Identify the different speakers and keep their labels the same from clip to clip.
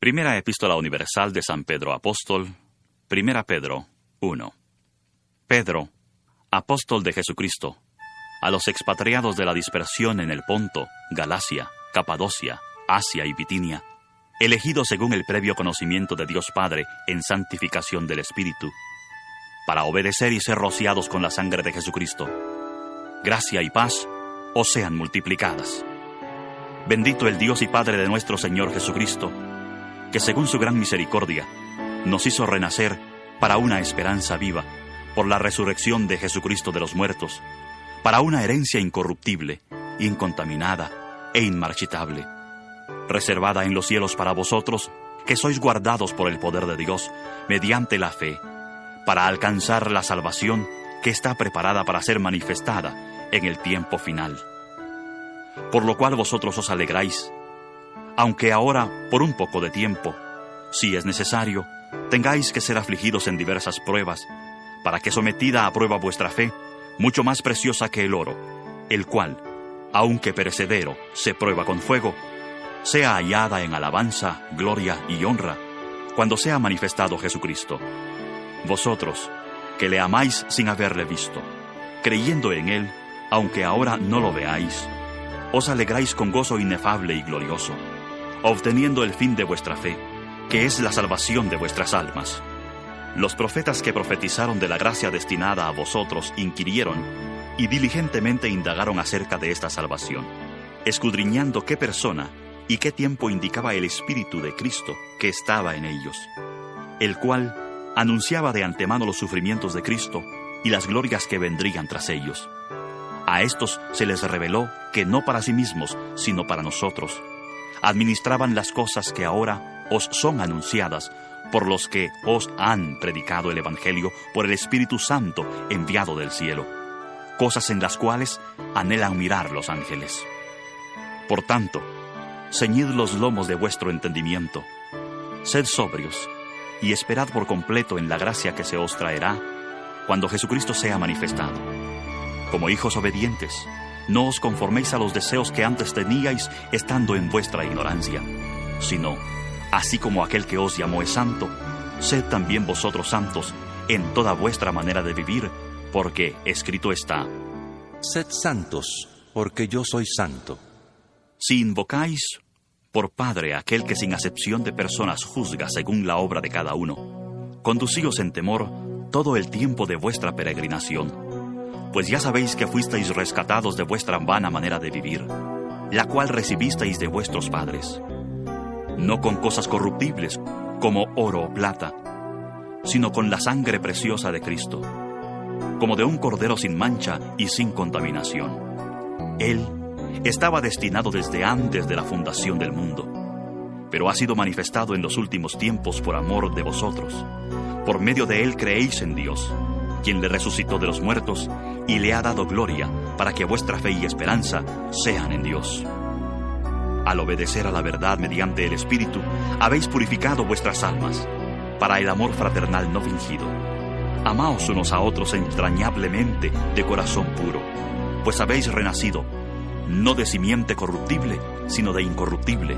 Speaker 1: Primera Epístola Universal de San Pedro Apóstol, Primera Pedro 1. Pedro, apóstol de Jesucristo, a los expatriados de la dispersión en el Ponto, Galacia, Capadocia, Asia y Bitinia, elegidos según el previo conocimiento de Dios Padre en santificación del Espíritu, para obedecer y ser rociados con la sangre de Jesucristo. Gracia y paz os sean multiplicadas. Bendito el Dios y Padre de nuestro Señor Jesucristo, que según su gran misericordia nos hizo renacer para una esperanza viva por la resurrección de Jesucristo de los muertos, para una herencia incorruptible, incontaminada e inmarchitable, reservada en los cielos para vosotros, que sois guardados por el poder de Dios mediante la fe, para alcanzar la salvación que está preparada para ser manifestada en el tiempo final. Por lo cual vosotros os alegráis, aunque ahora, por un poco de tiempo, si es necesario, tengáis que ser afligidos en diversas pruebas, para que sometida a prueba vuestra fe, mucho más preciosa que el oro, el cual, aunque perecedero, se prueba con fuego, sea hallada en alabanza, gloria y honra, cuando sea manifestado Jesucristo. Vosotros, que le amáis sin haberle visto, creyendo en él, aunque ahora no lo veáis, os alegráis con gozo inefable y glorioso obteniendo el fin de vuestra fe, que es la salvación de vuestras almas. Los profetas que profetizaron de la gracia destinada a vosotros inquirieron y diligentemente indagaron acerca de esta salvación, escudriñando qué persona y qué tiempo indicaba el Espíritu de Cristo que estaba en ellos, el cual anunciaba de antemano los sufrimientos de Cristo y las glorias que vendrían tras ellos. A estos se les reveló que no para sí mismos, sino para nosotros, administraban las cosas que ahora os son anunciadas por los que os han predicado el Evangelio por el Espíritu Santo enviado del cielo, cosas en las cuales anhelan mirar los ángeles. Por tanto, ceñid los lomos de vuestro entendimiento, sed sobrios y esperad por completo en la gracia que se os traerá cuando Jesucristo sea manifestado. Como hijos obedientes, no os conforméis a los deseos que antes teníais estando en vuestra ignorancia, sino, así como aquel que os llamó es santo, sed también vosotros santos en toda vuestra manera de vivir, porque escrito está,
Speaker 2: Sed santos, porque yo soy santo.
Speaker 1: Si invocáis por Padre aquel que sin acepción de personas juzga según la obra de cada uno, conducíos en temor todo el tiempo de vuestra peregrinación pues ya sabéis que fuisteis rescatados de vuestra vana manera de vivir, la cual recibisteis de vuestros padres, no con cosas corruptibles como oro o plata, sino con la sangre preciosa de Cristo, como de un cordero sin mancha y sin contaminación. Él estaba destinado desde antes de la fundación del mundo, pero ha sido manifestado en los últimos tiempos por amor de vosotros. Por medio de él creéis en Dios quien le resucitó de los muertos y le ha dado gloria para que vuestra fe y esperanza sean en Dios. Al obedecer a la verdad mediante el Espíritu, habéis purificado vuestras almas para el amor fraternal no fingido. Amaos unos a otros entrañablemente de corazón puro, pues habéis renacido, no de simiente corruptible, sino de incorruptible,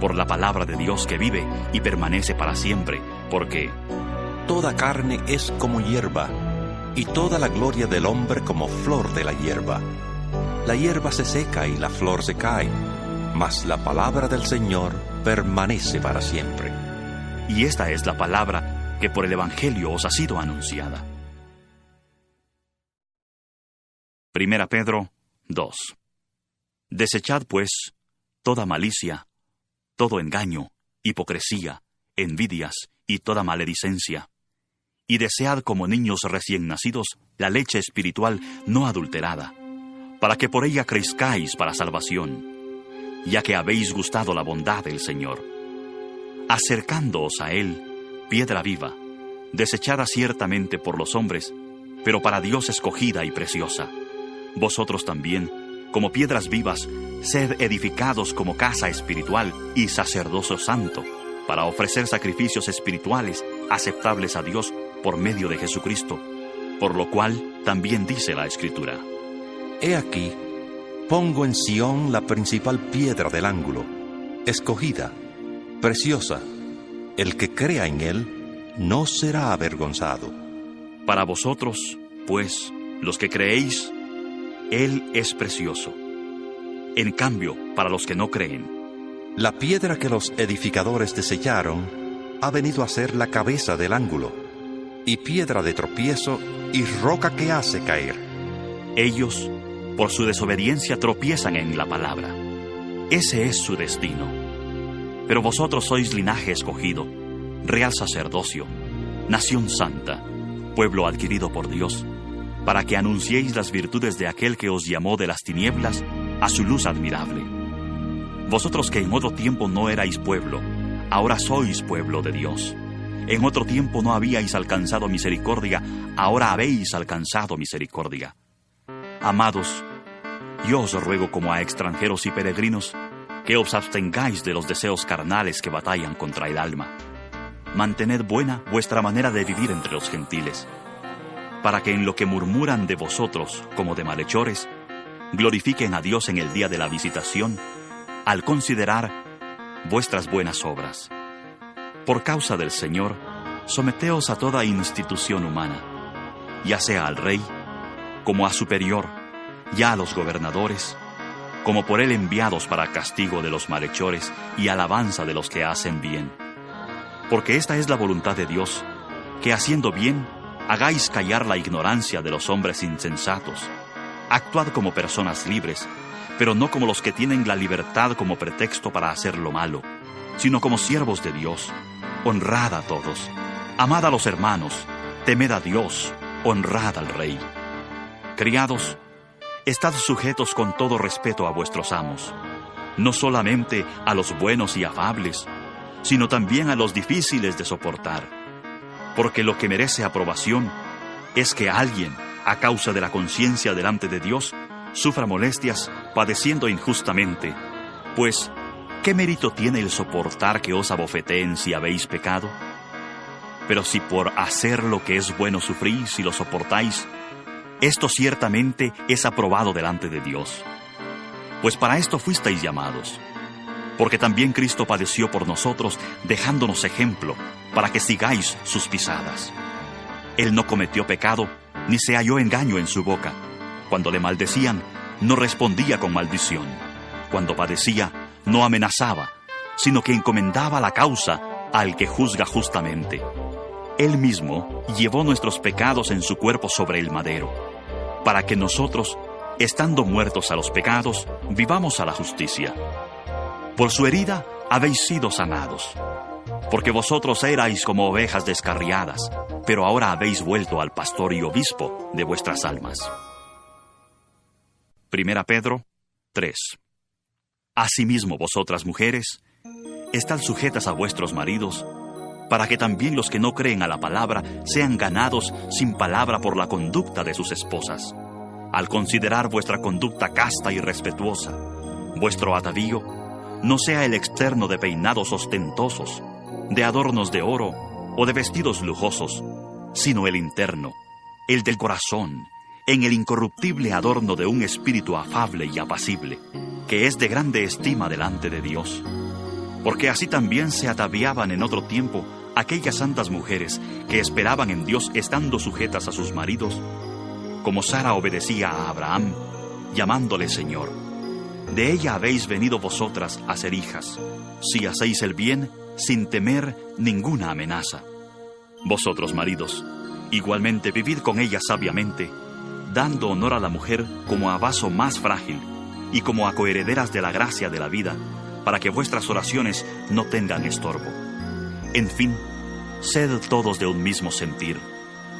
Speaker 1: por la palabra de Dios que vive y permanece para siempre, porque
Speaker 2: toda carne es como hierba y toda la gloria del hombre como flor de la hierba. La hierba se seca y la flor se cae, mas la palabra del Señor permanece para siempre.
Speaker 1: Y esta es la palabra que por el Evangelio os ha sido anunciada. Primera Pedro 2. Desechad pues toda malicia, todo engaño, hipocresía, envidias y toda maledicencia y desead como niños recién nacidos la leche espiritual no adulterada, para que por ella crezcáis para salvación, ya que habéis gustado la bondad del Señor. Acercándoos a Él, piedra viva, desechada ciertamente por los hombres, pero para Dios escogida y preciosa. Vosotros también, como piedras vivas, sed edificados como casa espiritual y sacerdocio santo, para ofrecer sacrificios espirituales aceptables a Dios por medio de Jesucristo, por lo cual también dice la Escritura.
Speaker 2: He aquí, pongo en Sión la principal piedra del ángulo, escogida, Preciosa, el que crea en Él no será avergonzado.
Speaker 1: Para vosotros, pues, los que creéis, Él es precioso. En cambio, para los que no creen,
Speaker 2: la piedra que los edificadores desecharon ha venido a ser la cabeza del ángulo, y piedra de tropiezo y roca que hace caer.
Speaker 1: Ellos, por su desobediencia, tropiezan en la palabra. Ese es su destino. Pero vosotros sois linaje escogido, real sacerdocio, nación santa, pueblo adquirido por Dios, para que anunciéis las virtudes de aquel que os llamó de las tinieblas a su luz admirable. Vosotros que en otro tiempo no erais pueblo, ahora sois pueblo de Dios. En otro tiempo no habíais alcanzado misericordia, ahora habéis alcanzado misericordia. Amados, yo os ruego como a extranjeros y peregrinos, que os abstengáis de los deseos carnales que batallan contra el alma. Mantened buena vuestra manera de vivir entre los gentiles, para que en lo que murmuran de vosotros como de malhechores, glorifiquen a Dios en el día de la visitación al considerar vuestras buenas obras. Por causa del Señor, someteos a toda institución humana, ya sea al rey, como a superior, ya a los gobernadores, como por él enviados para castigo de los malhechores y alabanza de los que hacen bien. Porque esta es la voluntad de Dios, que haciendo bien, hagáis callar la ignorancia de los hombres insensatos. Actuad como personas libres, pero no como los que tienen la libertad como pretexto para hacer lo malo, sino como siervos de Dios. Honrad a todos, amad a los hermanos, temed a Dios, honrad al Rey. Criados, estad sujetos con todo respeto a vuestros amos, no solamente a los buenos y afables, sino también a los difíciles de soportar, porque lo que merece aprobación es que alguien, a causa de la conciencia delante de Dios, sufra molestias padeciendo injustamente, pues, ¿qué mérito tiene el soportar que os abofeteen si habéis pecado? Pero si por hacer lo que es bueno sufrís y lo soportáis, esto ciertamente es aprobado delante de Dios. Pues para esto fuisteis llamados, porque también Cristo padeció por nosotros, dejándonos ejemplo, para que sigáis sus pisadas. Él no cometió pecado, ni se halló engaño en su boca cuando le maldecían, no respondía con maldición. Cuando padecía, no amenazaba, sino que encomendaba la causa al que juzga justamente. Él mismo llevó nuestros pecados en su cuerpo sobre el madero, para que nosotros, estando muertos a los pecados, vivamos a la justicia. Por su herida habéis sido sanados, porque vosotros erais como ovejas descarriadas, pero ahora habéis vuelto al pastor y obispo de vuestras almas. Primera Pedro 3. Asimismo vosotras mujeres, estad sujetas a vuestros maridos, para que también los que no creen a la palabra sean ganados sin palabra por la conducta de sus esposas, al considerar vuestra conducta casta y respetuosa. Vuestro atavío no sea el externo de peinados ostentosos, de adornos de oro o de vestidos lujosos, sino el interno, el del corazón, en el incorruptible adorno de un espíritu afable y apacible, que es de grande estima delante de Dios. Porque así también se ataviaban en otro tiempo aquellas santas mujeres que esperaban en Dios estando sujetas a sus maridos, como Sara obedecía a Abraham, llamándole Señor. De ella habéis venido vosotras a ser hijas, si hacéis el bien sin temer ninguna amenaza. Vosotros, maridos, igualmente vivid con ella sabiamente, dando honor a la mujer como a vaso más frágil y como a coherederas de la gracia de la vida, para que vuestras oraciones no tengan estorbo. En fin, sed todos de un mismo sentir,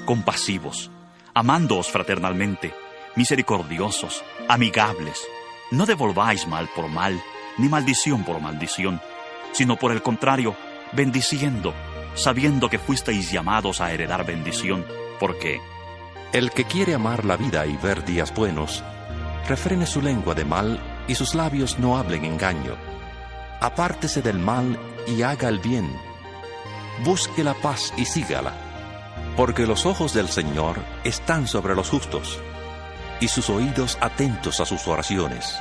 Speaker 1: compasivos, amándoos fraternalmente, misericordiosos, amigables. No devolváis mal por mal, ni maldición por maldición, sino por el contrario, bendiciendo, sabiendo que fuisteis llamados a heredar bendición, porque
Speaker 2: el que quiere amar la vida y ver días buenos, refrene su lengua de mal y sus labios no hablen engaño. Apártese del mal y haga el bien. Busque la paz y sígala, porque los ojos del Señor están sobre los justos y sus oídos atentos a sus oraciones.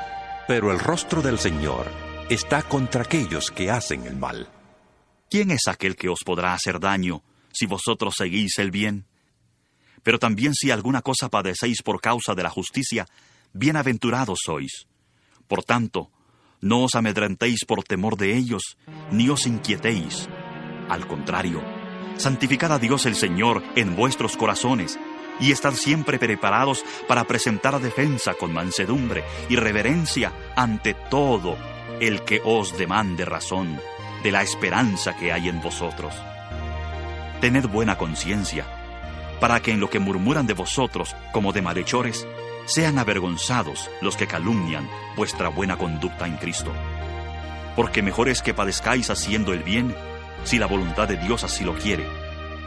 Speaker 2: Pero el rostro del Señor está contra aquellos que hacen el mal.
Speaker 1: ¿quién es aquel que os podrá hacer daño si vosotros seguís el bien? Pero también si alguna cosa padecéis por causa de la justicia, bienaventurados sois. Por tanto, no os amedrentéis por temor de ellos, ni os inquietéis. Al contrario, santificad a Dios el Señor en vuestros corazones, y estad siempre preparados para presentar defensa con mansedumbre y reverencia ante todo el que os demande razón de la esperanza que hay en vosotros. Tened buena conciencia, para que en lo que murmuran de vosotros como de malhechores, sean avergonzados los que calumnian vuestra buena conducta en Cristo. Porque mejor es que padezcáis haciendo el bien, si la voluntad de Dios así lo quiere,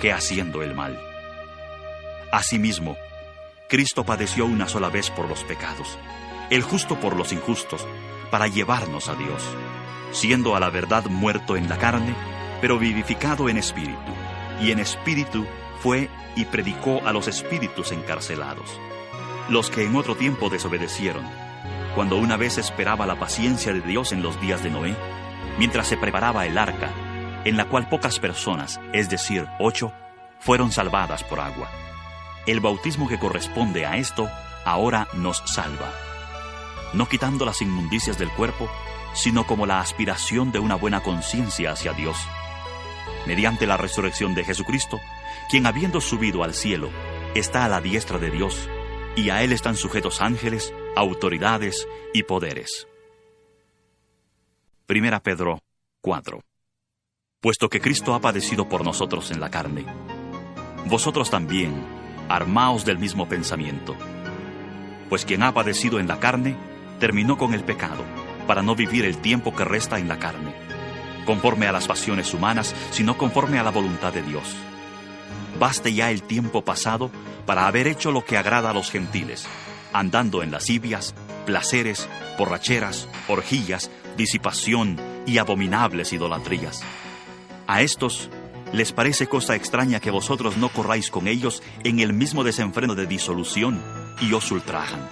Speaker 1: que haciendo el mal. Asimismo, Cristo padeció una sola vez por los pecados, el justo por los injustos, para llevarnos a Dios, siendo a la verdad muerto en la carne, pero vivificado en espíritu, y en espíritu fue y predicó a los espíritus encarcelados los que en otro tiempo desobedecieron, cuando una vez esperaba la paciencia de Dios en los días de Noé, mientras se preparaba el arca, en la cual pocas personas, es decir, ocho, fueron salvadas por agua. El bautismo que corresponde a esto ahora nos salva, no quitando las inmundicias del cuerpo, sino como la aspiración de una buena conciencia hacia Dios. Mediante la resurrección de Jesucristo, quien habiendo subido al cielo, está a la diestra de Dios, y a él están sujetos ángeles, autoridades y poderes. Primera Pedro 4. Puesto que Cristo ha padecido por nosotros en la carne, vosotros también armaos del mismo pensamiento. Pues quien ha padecido en la carne, terminó con el pecado, para no vivir el tiempo que resta en la carne, conforme a las pasiones humanas, sino conforme a la voluntad de Dios. Baste ya el tiempo pasado para haber hecho lo que agrada a los gentiles, andando en lascivias, placeres, borracheras, orgías, disipación y abominables idolatrías. A estos les parece cosa extraña que vosotros no corráis con ellos en el mismo desenfreno de disolución y os ultrajan.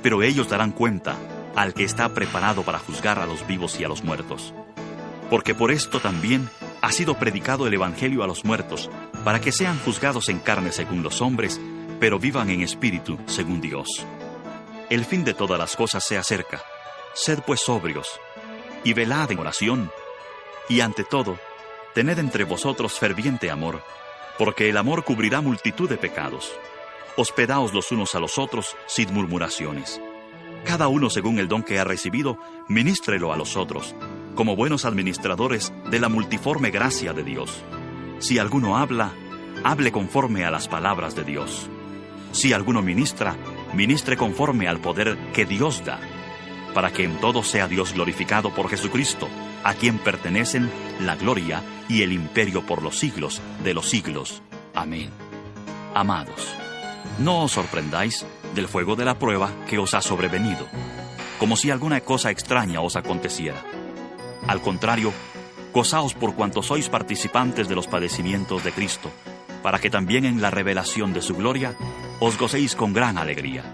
Speaker 1: Pero ellos darán cuenta al que está preparado para juzgar a los vivos y a los muertos. Porque por esto también ha sido predicado el Evangelio a los muertos, para que sean juzgados en carne según los hombres, pero vivan en espíritu según Dios. El fin de todas las cosas se acerca. Sed pues sobrios, y velad en oración, y ante todo, tened entre vosotros ferviente amor, porque el amor cubrirá multitud de pecados. Hospedaos los unos a los otros sin murmuraciones. Cada uno según el don que ha recibido, ministrelo a los otros, como buenos administradores de la multiforme gracia de Dios. Si alguno habla, hable conforme a las palabras de Dios. Si alguno ministra, ministre conforme al poder que Dios da, para que en todo sea Dios glorificado por Jesucristo, a quien pertenecen la gloria y el imperio por los siglos de los siglos. Amén. Amados, no os sorprendáis del fuego de la prueba que os ha sobrevenido, como si alguna cosa extraña os aconteciera al contrario, gozaos por cuanto sois participantes de los padecimientos de Cristo, para que también en la revelación de su gloria os gocéis con gran alegría.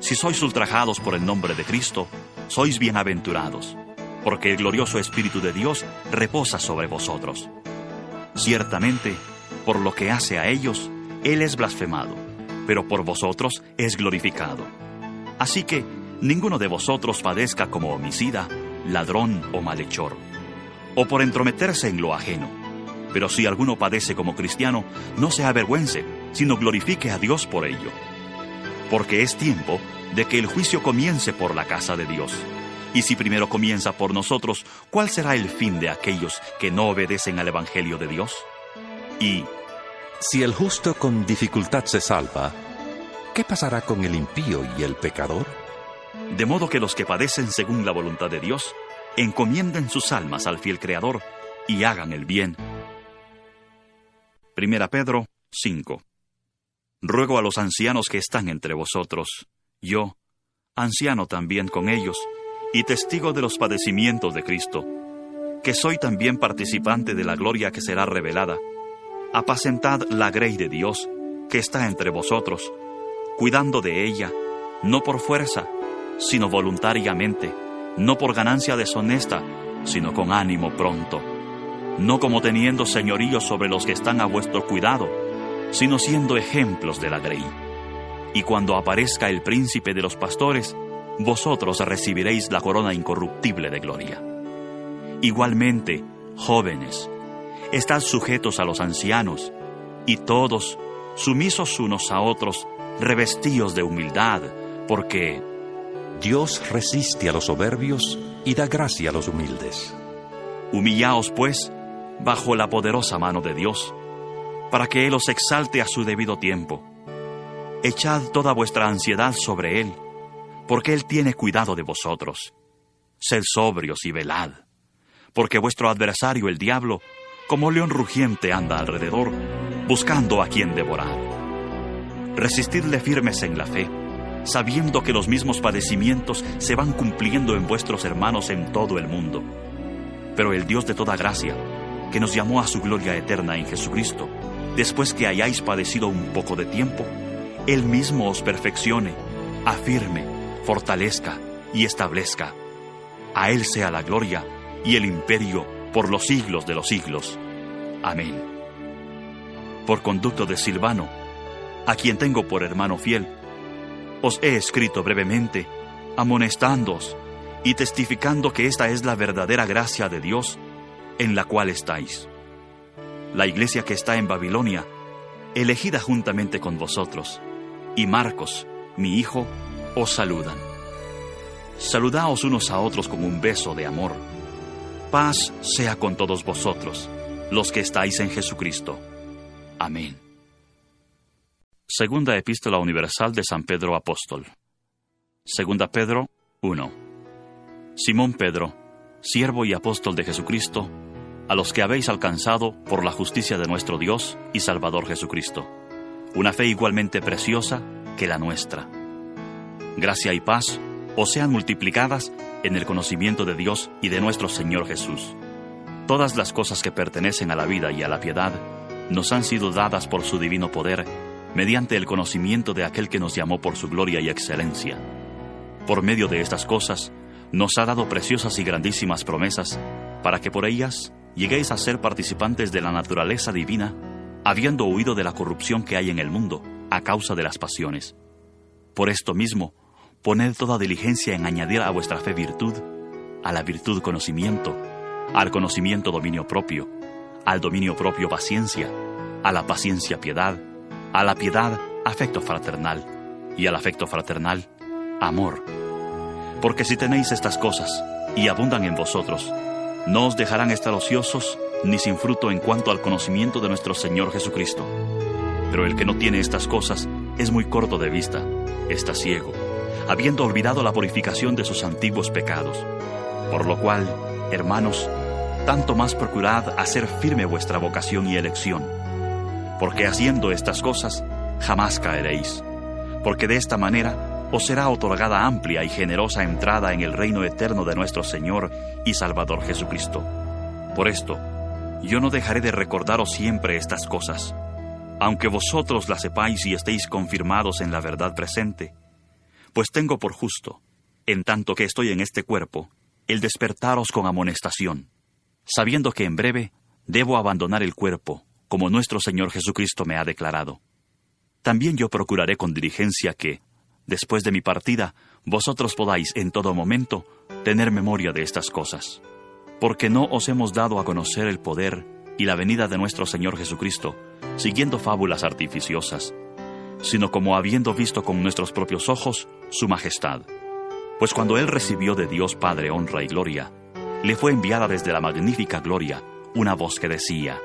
Speaker 1: Si sois ultrajados por el nombre de Cristo, sois bienaventurados, porque el glorioso Espíritu de Dios reposa sobre vosotros. Ciertamente, por lo que hace a ellos, Él es blasfemado, pero por vosotros es glorificado. Así que ninguno de vosotros padezca como homicida, ladrón o malhechor, o por entrometerse en lo ajeno. Pero si alguno padece como cristiano, no se avergüence, sino glorifique a Dios por ello. Porque es tiempo de que el juicio comience por la casa de Dios. Y si primero comienza por nosotros, ¿cuál será el fin de aquellos que no obedecen al Evangelio de Dios? Y,
Speaker 2: si el justo con dificultad se salva, ¿qué pasará con el impío y el pecador?
Speaker 1: de modo que los que padecen según la voluntad de Dios encomienden sus almas al fiel Creador y hagan el bien. Primera Pedro 5 Ruego a los ancianos que están entre vosotros, yo, anciano también con ellos, y testigo de los padecimientos de Cristo, que soy también participante de la gloria que será revelada. Apacentad la grey de Dios que está entre vosotros, cuidando de ella, no por fuerza, sino voluntariamente, no por ganancia deshonesta, sino con ánimo pronto, no como teniendo señorío sobre los que están a vuestro cuidado, sino siendo ejemplos de la grey. Y cuando aparezca el príncipe de los pastores, vosotros recibiréis la corona incorruptible de gloria. Igualmente, jóvenes, estad sujetos a los ancianos, y todos, sumisos unos a otros, revestidos de humildad, porque
Speaker 2: Dios resiste a los soberbios y da gracia a los humildes.
Speaker 1: Humillaos, pues, bajo la poderosa mano de Dios, para que Él os exalte a su debido tiempo. Echad toda vuestra ansiedad sobre Él, porque Él tiene cuidado de vosotros. Sed sobrios y velad, porque vuestro adversario el diablo, como león rugiente, anda alrededor, buscando a quien devorar. Resistidle firmes en la fe, sabiendo que los mismos padecimientos se van cumpliendo en vuestros hermanos en todo el mundo. Pero el Dios de toda gracia, que nos llamó a su gloria eterna en Jesucristo, después que hayáis padecido un poco de tiempo, Él mismo os perfeccione, afirme, fortalezca y establezca. A Él sea la gloria y el imperio por los siglos de los siglos. Amén. Por conducto de Silvano, a quien tengo por hermano fiel, os he escrito brevemente, amonestándoos y testificando que esta es la verdadera gracia de Dios en la cual estáis. La iglesia que está en Babilonia, elegida juntamente con vosotros, y Marcos, mi hijo, os saludan. Saludaos unos a otros con un beso de amor. Paz sea con todos vosotros, los que estáis en Jesucristo. Amén. Segunda Epístola Universal de San Pedro Apóstol. Segunda Pedro 1. Simón Pedro, siervo y apóstol de Jesucristo, a los que habéis alcanzado por la justicia de nuestro Dios y Salvador Jesucristo, una fe igualmente preciosa que la nuestra. Gracia y paz os sean multiplicadas en el conocimiento de Dios y de nuestro Señor Jesús. Todas las cosas que pertenecen a la vida y a la piedad nos han sido dadas por su divino poder, mediante el conocimiento de aquel que nos llamó por su gloria y excelencia. Por medio de estas cosas, nos ha dado preciosas y grandísimas promesas, para que por ellas lleguéis a ser participantes de la naturaleza divina, habiendo huido de la corrupción que hay en el mundo a causa de las pasiones. Por esto mismo, poned toda diligencia en añadir a vuestra fe virtud, a la virtud conocimiento, al conocimiento dominio propio, al dominio propio paciencia, a la paciencia piedad, a la piedad afecto fraternal, y al afecto fraternal amor. Porque si tenéis estas cosas y abundan en vosotros, no os dejarán estar ociosos ni sin fruto en cuanto al conocimiento de nuestro Señor Jesucristo. Pero el que no tiene estas cosas es muy corto de vista, está ciego, habiendo olvidado la purificación de sus antiguos pecados. Por lo cual, hermanos, tanto más procurad hacer firme vuestra vocación y elección, porque haciendo estas cosas jamás caeréis, porque de esta manera os será otorgada amplia y generosa entrada en el reino eterno de nuestro Señor y Salvador Jesucristo. Por esto, yo no dejaré de recordaros siempre estas cosas, aunque vosotros las sepáis y estéis confirmados en la verdad presente, pues tengo por justo, en tanto que estoy en este cuerpo, el despertaros con amonestación, sabiendo que en breve debo abandonar el cuerpo, como nuestro Señor Jesucristo me ha declarado. También yo procuraré con diligencia que, después de mi partida, vosotros podáis en todo momento tener memoria de estas cosas. Porque no os hemos dado a conocer el poder y la venida de nuestro Señor Jesucristo, siguiendo fábulas artificiosas, sino como habiendo visto con nuestros propios ojos su majestad. Pues cuando Él recibió de Dios Padre honra y gloria, le fue enviada desde la magnífica gloria una voz que decía,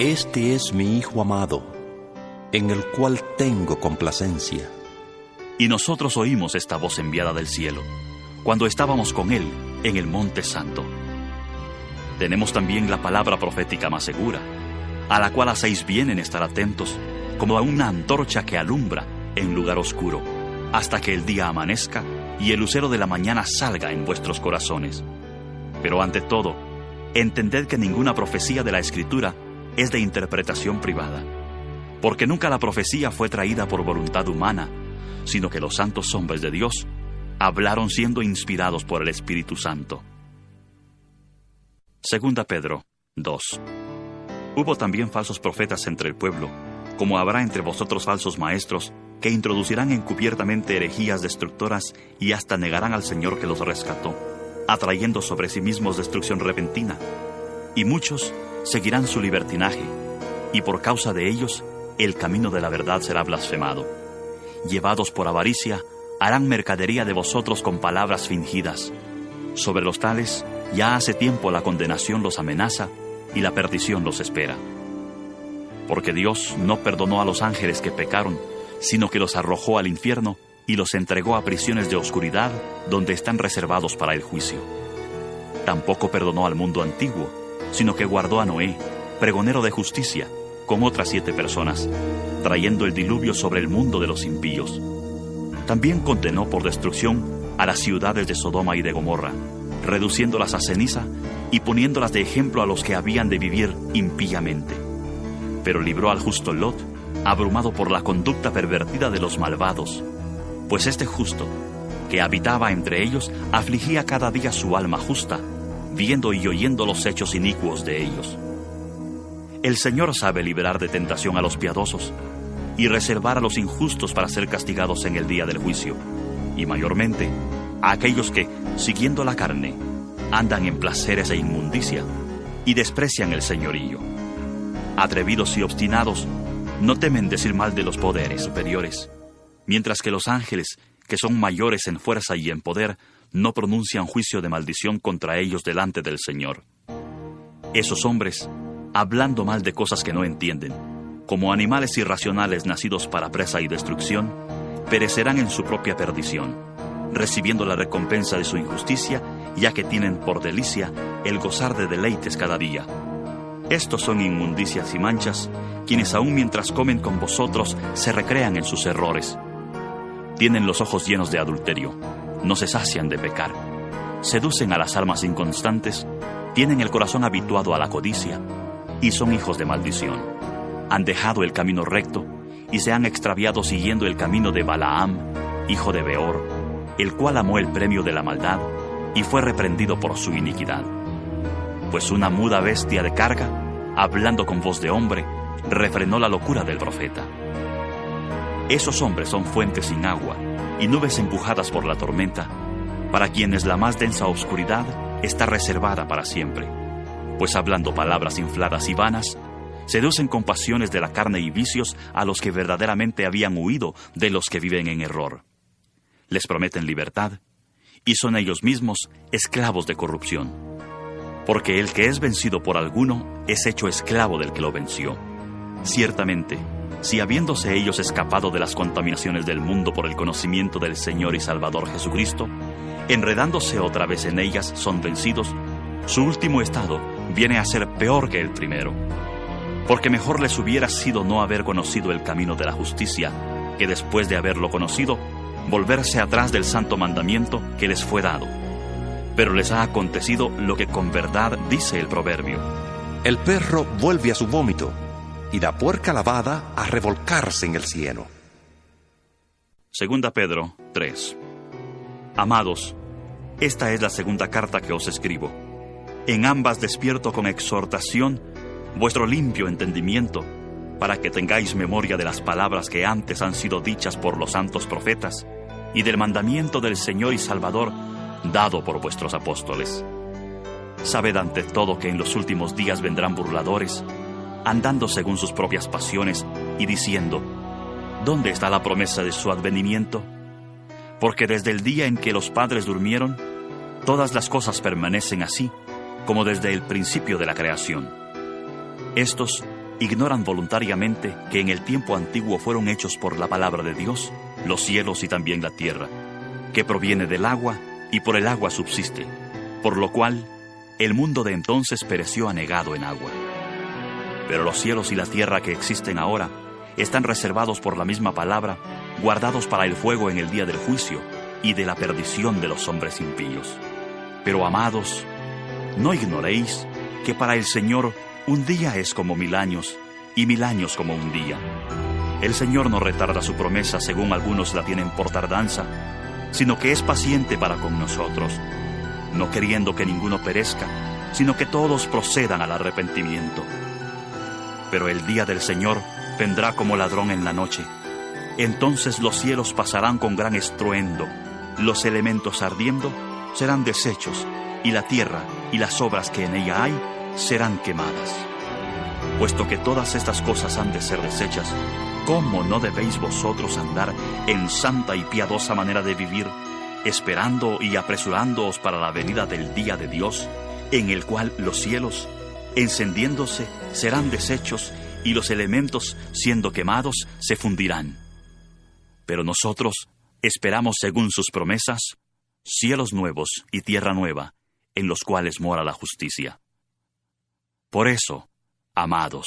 Speaker 2: Este es mi Hijo amado, en el cual tengo complacencia.
Speaker 1: Y nosotros oímos esta voz enviada del cielo, cuando estábamos con Él en el Monte Santo. Tenemos también la palabra profética más segura, a la cual hacéis bien en estar atentos, como a una antorcha que alumbra en lugar oscuro, hasta que el día amanezca y el lucero de la mañana salga en vuestros corazones. Pero ante todo, entended que ninguna profecía de la Escritura es de interpretación privada, porque nunca la profecía fue traída por voluntad humana, sino que los santos hombres de Dios hablaron siendo inspirados por el Espíritu Santo. Segunda Pedro, 2. Hubo también falsos profetas entre el pueblo, como habrá entre vosotros falsos maestros, que introducirán encubiertamente herejías destructoras y hasta negarán al Señor que los rescató, atrayendo sobre sí mismos destrucción repentina. Y muchos seguirán su libertinaje, y por causa de ellos el camino de la verdad será blasfemado. Llevados por avaricia, harán mercadería de vosotros con palabras fingidas. Sobre los tales, ya hace tiempo la condenación los amenaza y la perdición los espera. Porque Dios no perdonó a los ángeles que pecaron, sino que los arrojó al infierno y los entregó a prisiones de oscuridad donde están reservados para el juicio. Tampoco perdonó al mundo antiguo, sino que guardó a Noé, pregonero de justicia, con otras siete personas, trayendo el diluvio sobre el mundo de los impíos. También condenó por destrucción a las ciudades de Sodoma y de Gomorra, reduciéndolas a ceniza y poniéndolas de ejemplo a los que habían de vivir impíamente. Pero libró al justo Lot, abrumado por la conducta pervertida de los malvados, pues este justo, que habitaba entre ellos, afligía cada día su alma justa, viendo y oyendo los hechos inicuos de ellos. El Señor sabe liberar de tentación a los piadosos y reservar a los injustos para ser castigados en el día del juicio, y mayormente a aquellos que, siguiendo la carne, andan en placeres e inmundicia y desprecian el señorío. Atrevidos y obstinados, no temen decir mal de los poderes superiores, mientras que los ángeles, que son mayores en fuerza y en poder, no pronuncian juicio de maldición contra ellos delante del Señor. Esos hombres, hablando mal de cosas que no entienden, como animales irracionales nacidos para presa y destrucción, perecerán en su propia perdición, recibiendo la recompensa de su injusticia, ya que tienen por delicia el gozar de deleites cada día. Estos son inmundicias y manchas, quienes aun mientras comen con vosotros se recrean en sus errores. Tienen los ojos llenos de adulterio, no se sacian de pecar, seducen a las almas inconstantes, tienen el corazón habituado a la codicia y son hijos de maldición. Han dejado el camino recto y se han extraviado siguiendo el camino de Balaam, hijo de Beor, el cual amó el premio de la maldad y fue reprendido por su iniquidad. Pues una muda bestia de carga, hablando con voz de hombre, refrenó la locura del profeta. Esos hombres son fuentes sin agua y nubes empujadas por la tormenta, para quienes la más densa oscuridad está reservada para siempre, pues hablando palabras infladas y vanas, seducen con pasiones de la carne y vicios a los que verdaderamente habían huido de los que viven en error. Les prometen libertad y son ellos mismos esclavos de corrupción. Porque el que es vencido por alguno es hecho esclavo del que lo venció. Ciertamente, si habiéndose ellos escapado de las contaminaciones del mundo por el conocimiento del Señor y Salvador Jesucristo, enredándose otra vez en ellas son vencidos, su último estado viene a ser peor que el primero. Porque mejor les hubiera sido no haber conocido el camino de la justicia, que después de haberlo conocido, volverse atrás del santo mandamiento que les fue dado. Pero les ha acontecido lo que con verdad dice el proverbio.
Speaker 2: El perro vuelve a su vómito y la puerca lavada a revolcarse en el cielo.
Speaker 1: Segunda Pedro 3. Amados, esta es la segunda carta que os escribo. En ambas despierto con exhortación vuestro limpio entendimiento, para que tengáis memoria de las palabras que antes han sido dichas por los santos profetas, y del mandamiento del Señor y Salvador dado por vuestros apóstoles. Sabed ante todo que en los últimos días vendrán burladores, andando según sus propias pasiones y diciendo, ¿dónde está la promesa de su advenimiento? Porque desde el día en que los padres durmieron, todas las cosas permanecen así, como desde el principio de la creación. Estos ignoran voluntariamente que en el tiempo antiguo fueron hechos por la palabra de Dios los cielos y también la tierra, que proviene del agua y por el agua subsiste, por lo cual el mundo de entonces pereció anegado en agua. Pero los cielos y la tierra que existen ahora están reservados por la misma palabra, guardados para el fuego en el día del juicio y de la perdición de los hombres impíos. Pero amados, no ignoréis que para el Señor un día es como mil años y mil años como un día. El Señor no retarda su promesa según algunos la tienen por tardanza, sino que es paciente para con nosotros, no queriendo que ninguno perezca, sino que todos procedan al arrepentimiento. Pero el día del Señor vendrá como ladrón en la noche. Entonces los cielos pasarán con gran estruendo, los elementos ardiendo serán deshechos, y la tierra y las obras que en ella hay serán quemadas. Puesto que todas estas cosas han de ser deshechas, ¿cómo no debéis vosotros andar en santa y piadosa manera de vivir, esperando y apresurándoos para la venida del día de Dios, en el cual los cielos, encendiéndose, serán deshechos y los elementos, siendo quemados, se fundirán? Pero nosotros esperamos, según sus promesas, cielos nuevos y tierra nueva, en los cuales mora la justicia. Por eso, amados,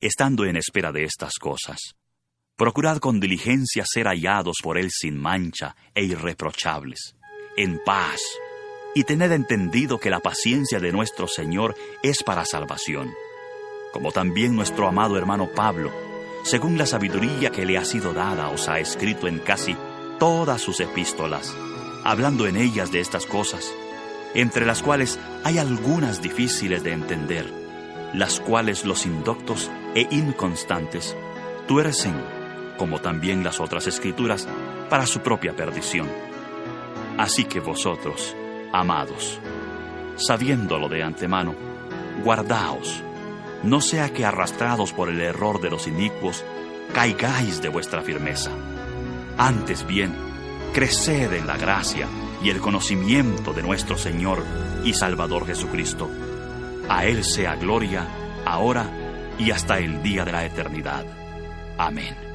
Speaker 1: estando en espera de estas cosas, procurad con diligencia ser hallados por Él sin mancha e irreprochables, en paz, y tened entendido que la paciencia de nuestro Señor es para salvación, como también nuestro amado hermano Pablo, según la sabiduría que le ha sido dada, os ha escrito en casi todas sus epístolas, hablando en ellas de estas cosas, entre las cuales hay algunas difíciles de entender, las cuales los indoctos e inconstantes tuercen, como también las otras escrituras, para su propia perdición. Así que vosotros, amados, sabiéndolo de antemano, guardaos, no sea que arrastrados por el error de los inicuos, caigáis de vuestra firmeza. Antes bien, creced en la gracia y el conocimiento de nuestro Señor y Salvador Jesucristo. A Él sea gloria, ahora y hasta el día de la eternidad. Amén.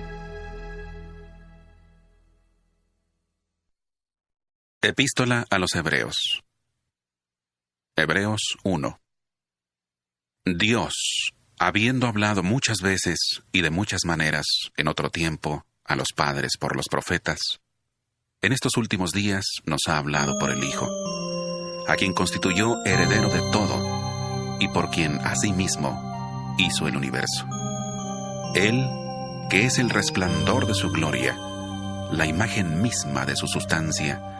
Speaker 3: Epístola a los Hebreos. Hebreos 1. Dios, habiendo hablado muchas veces y de muchas maneras en otro tiempo a los padres por los profetas, en estos últimos días nos ha hablado por el Hijo, a quien constituyó heredero de todo y por quien asimismo hizo el universo. Él, que es el resplandor de su gloria, la imagen misma de su sustancia,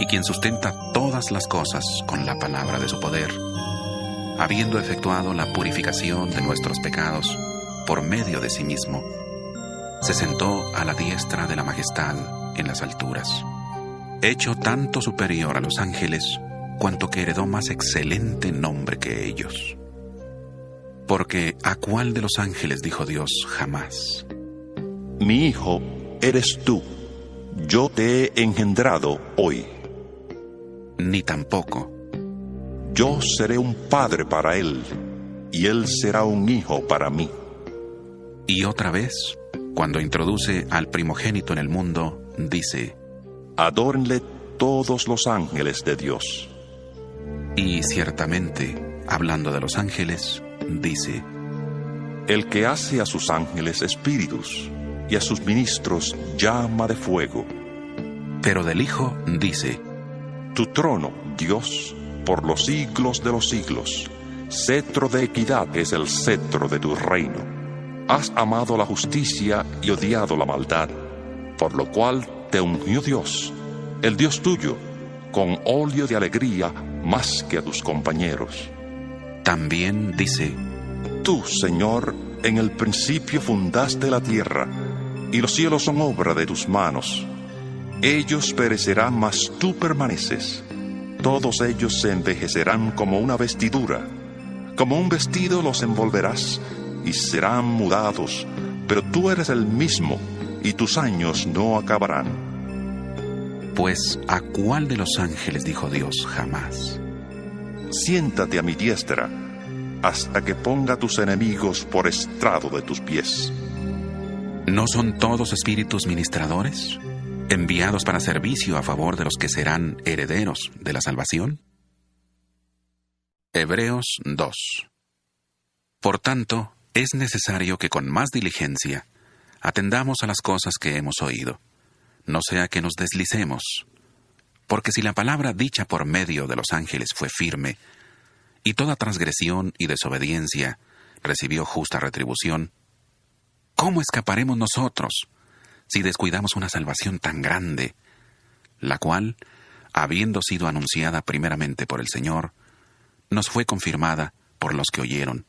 Speaker 3: y quien sustenta todas las cosas con la palabra de su poder, habiendo efectuado la purificación de nuestros pecados por medio de sí mismo, se sentó a la diestra de la majestad en las alturas, hecho tanto superior a los ángeles cuanto que heredó más excelente nombre que ellos. Porque ¿a cuál de los ángeles dijo Dios jamás?
Speaker 2: Mi hijo eres tú, yo te he engendrado hoy.
Speaker 3: Ni tampoco.
Speaker 2: Yo seré un padre para él, y él será un hijo para mí.
Speaker 3: Y otra vez, cuando introduce al primogénito en el mundo, dice,
Speaker 2: Adórenle todos los ángeles de Dios.
Speaker 3: Y ciertamente, hablando de los ángeles, dice,
Speaker 2: El que hace a sus ángeles espíritus y a sus ministros llama de fuego.
Speaker 3: Pero del Hijo dice,
Speaker 2: Tu trono, Dios, por los siglos de los siglos, cetro de equidad es el cetro de tu reino has amado la justicia y odiado la maldad, por lo cual te ungió Dios, el Dios tuyo, con óleo de alegría más que a tus compañeros.
Speaker 3: También dice,
Speaker 2: Tú, Señor, en el principio fundaste la tierra, y los cielos son obra de tus manos. Ellos perecerán, mas tú permaneces. Todos ellos se envejecerán como una vestidura. Como un vestido los envolverás y serán mudados, pero tú eres el mismo y tus años no acabarán.
Speaker 3: Pues ¿a cuál de los ángeles dijo Dios jamás?
Speaker 2: Siéntate a mi diestra hasta que ponga tus enemigos por estrado de tus pies.
Speaker 3: ¿No son todos espíritus ministradores, enviados para servicio a favor de los que serán herederos de la salvación? Hebreos 2 Por tanto, es necesario que con más diligencia atendamos a las cosas que hemos oído, no sea que nos deslicemos, porque si la palabra dicha por medio de los ángeles fue firme, y toda transgresión y desobediencia recibió justa retribución, ¿cómo escaparemos nosotros si descuidamos una salvación tan grande, la cual, habiendo sido anunciada primeramente por el Señor, nos fue confirmada por los que oyeron,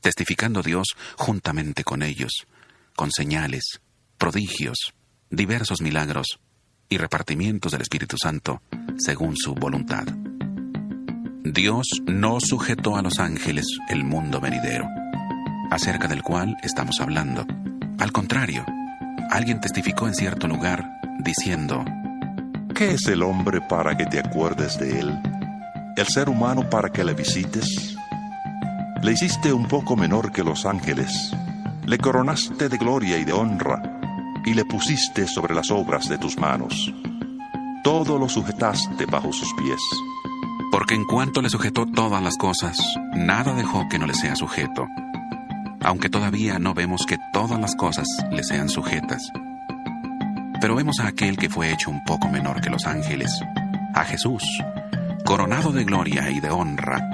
Speaker 3: testificando Dios juntamente con ellos, con señales, prodigios, diversos milagros y repartimientos del Espíritu Santo según su voluntad. Dios no sujetó a los ángeles el mundo venidero, acerca del cual estamos hablando. Al contrario, alguien testificó en cierto lugar diciendo,
Speaker 2: ¿Qué es el hombre para que te acuerdes de él? ¿El ser humano para que le visites? Le hiciste un poco menor que los ángeles, le coronaste de gloria y de honra, y le pusiste sobre las obras de tus manos. Todo lo sujetaste bajo sus pies.
Speaker 3: Porque en cuanto le sujetó todas las cosas, nada dejó que no le sea sujeto, aunque todavía no vemos que todas las cosas le sean sujetas. Pero vemos a aquel que fue hecho un poco menor que los ángeles, a Jesús, coronado de gloria y de honra,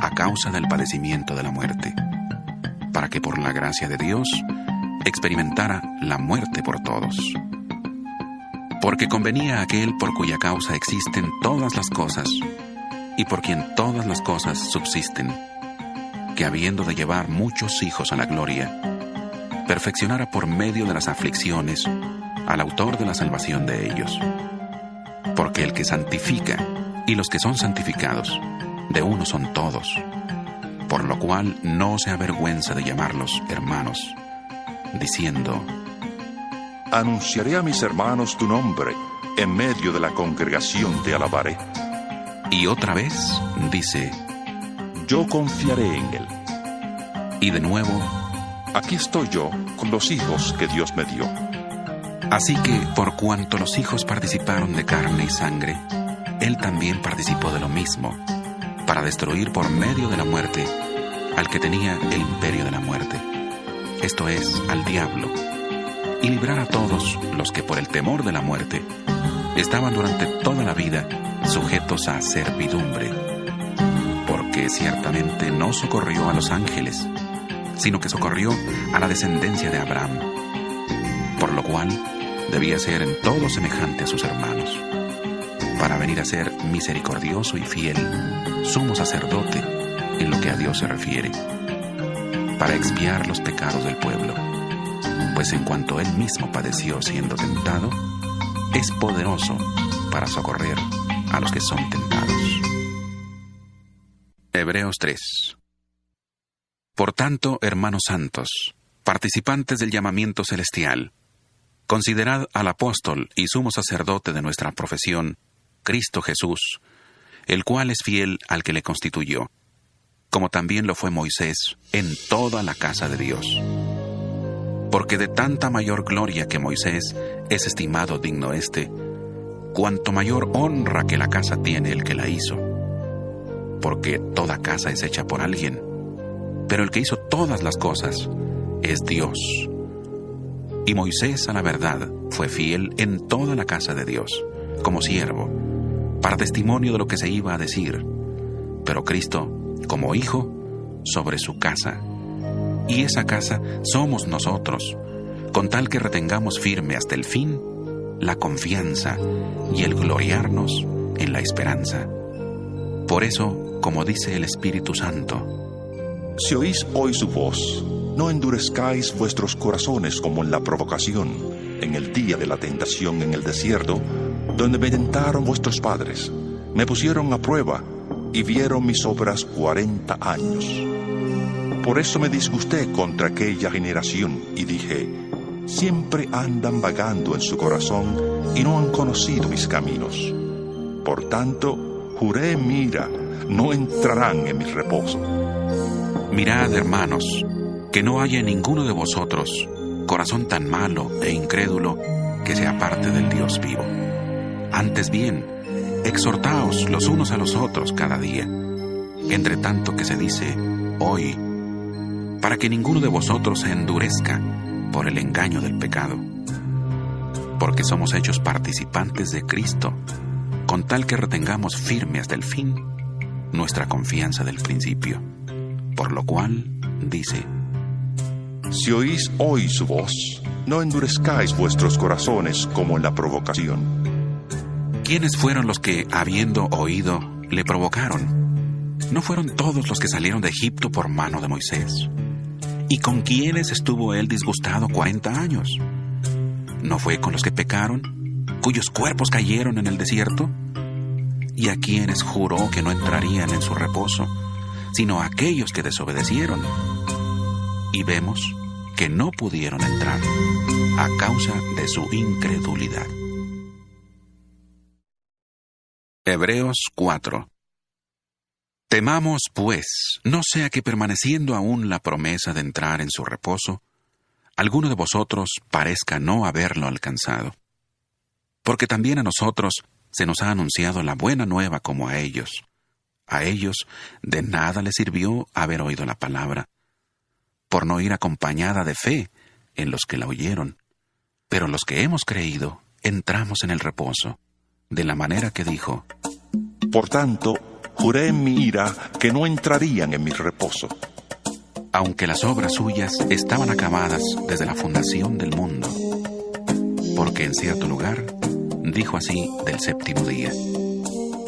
Speaker 3: a causa del padecimiento de la muerte, para que por la gracia de Dios experimentara la muerte por todos. Porque convenía a aquel por cuya causa existen todas las cosas, y por quien todas las cosas subsisten, que habiendo de llevar muchos hijos a la gloria, perfeccionara por medio de las aflicciones al autor de la salvación de ellos. Porque el que santifica y los que son santificados, de uno son todos, por lo cual no se avergüenza de llamarlos hermanos, diciendo,
Speaker 2: Anunciaré a mis hermanos tu nombre, en medio de la congregación te alabaré.
Speaker 3: Y otra vez dice,
Speaker 2: Yo confiaré en él.
Speaker 3: Y de nuevo,
Speaker 2: Aquí estoy yo con los hijos que Dios me dio.
Speaker 3: Así que por cuanto los hijos participaron de carne y sangre, él también participó de lo mismo, para destruir por medio de la muerte al que tenía el imperio de la muerte, esto es, al diablo, y librar a todos los que por el temor de la muerte estaban durante toda la vida sujetos a servidumbre, ciertamente no socorrió a los ángeles, sino que socorrió a la descendencia de Abraham, por lo cual debía ser en todo semejante a sus hermanos, para venir a ser misericordioso y fiel, sumo sacerdote en lo que a Dios se refiere, para expiar los pecados del pueblo, pues en cuanto él mismo padeció siendo tentado, es poderoso para socorrer a los que son tentados. Hebreos 3 Por tanto, hermanos santos, participantes del llamamiento celestial, considerad al apóstol y sumo sacerdote de nuestra profesión, Cristo Jesús, el cual es fiel al que le constituyó, como también lo fue Moisés en toda la casa de Dios. Porque de tanta mayor gloria que Moisés es estimado digno éste, cuanto mayor honra que la casa tiene el que la hizo. Porque toda casa es hecha por alguien, pero el que hizo todas las cosas es Dios. Y Moisés a la verdad fue fiel en toda la casa de Dios, como siervo, para testimonio de lo que se iba a decir, pero Cristo como hijo sobre su casa. Y esa casa somos nosotros, con tal que retengamos firme hasta el fin la confianza y el gloriarnos en la esperanza. Por eso, como dice el Espíritu Santo,
Speaker 2: Si oís hoy su voz, no endurezcáis vuestros corazones como en la provocación, en el día de la tentación en el desierto, donde me tentaron vuestros padres, me pusieron a prueba y vieron mis obras cuarenta años. Por eso me disgusté contra aquella generación y dije, siempre andan vagando en su corazón y no han conocido mis caminos. Por tanto, juré en mi ira, no entrarán en mi reposo.
Speaker 3: Mirad, hermanos, que no haya ninguno de vosotros corazón tan malo e incrédulo que sea parte del Dios vivo. Antes bien, exhortaos los unos a los otros cada día, entre tanto que se dice hoy, para que ninguno de vosotros se endurezca por el engaño del pecado, porque somos hechos participantes de Cristo, con tal que retengamos firme hasta el fin nuestra confianza del principio, por lo cual dice,
Speaker 2: Si oís hoy su voz, no endurezcáis vuestros corazones como en la provocación.
Speaker 3: ¿quiénes fueron los que, habiendo oído, le provocaron? ¿No fueron todos los que salieron de Egipto por mano de Moisés? ¿Y con quiénes estuvo él disgustado cuarenta años? ¿No fue con los que pecaron, cuyos cuerpos cayeron en el desierto? ¿Y a quienes juró que no entrarían en su reposo, sino a aquellos que desobedecieron? Y vemos que no pudieron entrar a causa de su incredulidad. Hebreos 4 Temamos, pues, no sea que permaneciendo aún la promesa de entrar en su reposo, alguno de vosotros parezca no haberlo alcanzado. Porque también a nosotros se nos ha anunciado la buena nueva como a ellos. A ellos de nada les sirvió haber oído la palabra, por no ir acompañada de fe en los que la oyeron. Pero los que hemos creído entramos en el reposo, de la manera que dijo,
Speaker 2: Por tanto, juré en mi ira que no entrarían en mi reposo.
Speaker 3: Aunque las obras suyas estaban acabadas desde la fundación del mundo, porque en cierto lugar dijo así del séptimo día.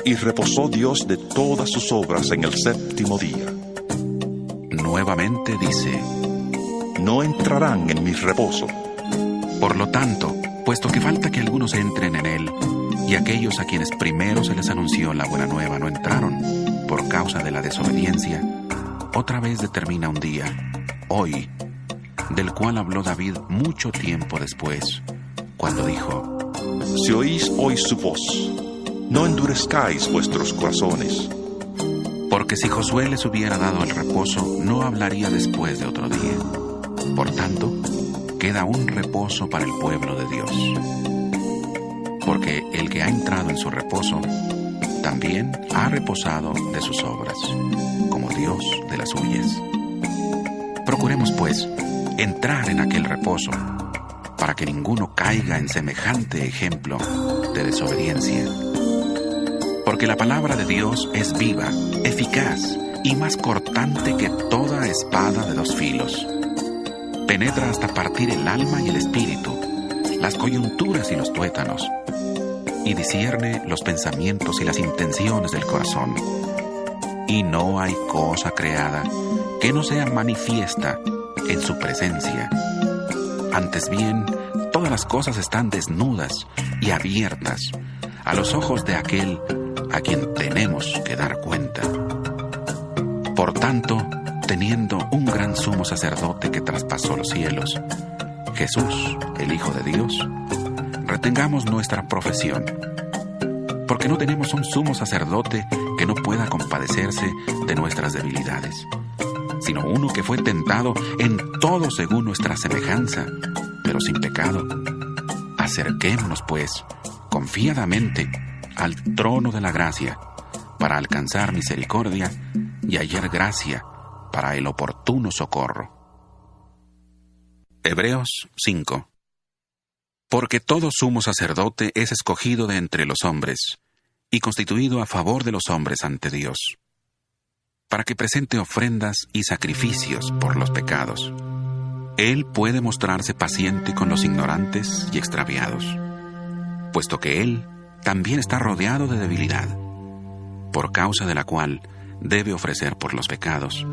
Speaker 2: Y reposó Dios de todas sus obras en el séptimo día.
Speaker 3: Nuevamente dice,
Speaker 2: No entrarán en mi reposo.
Speaker 3: Por lo tanto, puesto que falta que algunos entren en él, y aquellos a quienes primero se les anunció la buena nueva no entraron por causa de la desobediencia, otra vez determina un día, hoy, del cual habló David mucho tiempo después, cuando dijo,
Speaker 2: Si oís hoy su voz, no endurezcáis vuestros corazones.
Speaker 3: Porque si Josué les hubiera dado el reposo, no hablaría después de otro día. Por tanto, queda un reposo para el pueblo de Dios. Porque el que ha entrado en su reposo, también ha reposado de sus obras, como Dios de las suyas. Procuremos, pues, entrar en aquel reposo, para que ninguno caiga en semejante ejemplo de desobediencia. Porque la palabra de Dios es viva, eficaz y más cortante que toda espada de dos filos. Penetra hasta partir el alma y el espíritu, las coyunturas y los tuétanos, y discierne los pensamientos y las intenciones del corazón. Y no hay cosa creada que no sea manifiesta en su presencia. Antes bien, todas las cosas están desnudas y abiertas a los ojos de aquel a quien tenemos que dar cuenta. Por tanto, teniendo un gran sumo sacerdote que traspasó los cielos, Jesús, el Hijo de Dios, retengamos nuestra profesión, porque no tenemos un sumo sacerdote que no pueda compadecerse de nuestras debilidades, sino uno que fue tentado en todo según nuestra semejanza, pero sin pecado. Acerquémonos, pues, confiadamente al trono de la gracia para alcanzar misericordia y hallar gracia para el oportuno socorro. Hebreos 5 Porque todo sumo sacerdote es escogido de entre los hombres y constituido a favor de los hombres ante Dios, para que presente ofrendas y sacrificios por los pecados. Él puede mostrarse paciente con los ignorantes y extraviados, puesto que Él también está rodeado de debilidad, por causa de la cual debe ofrecer por los pecados,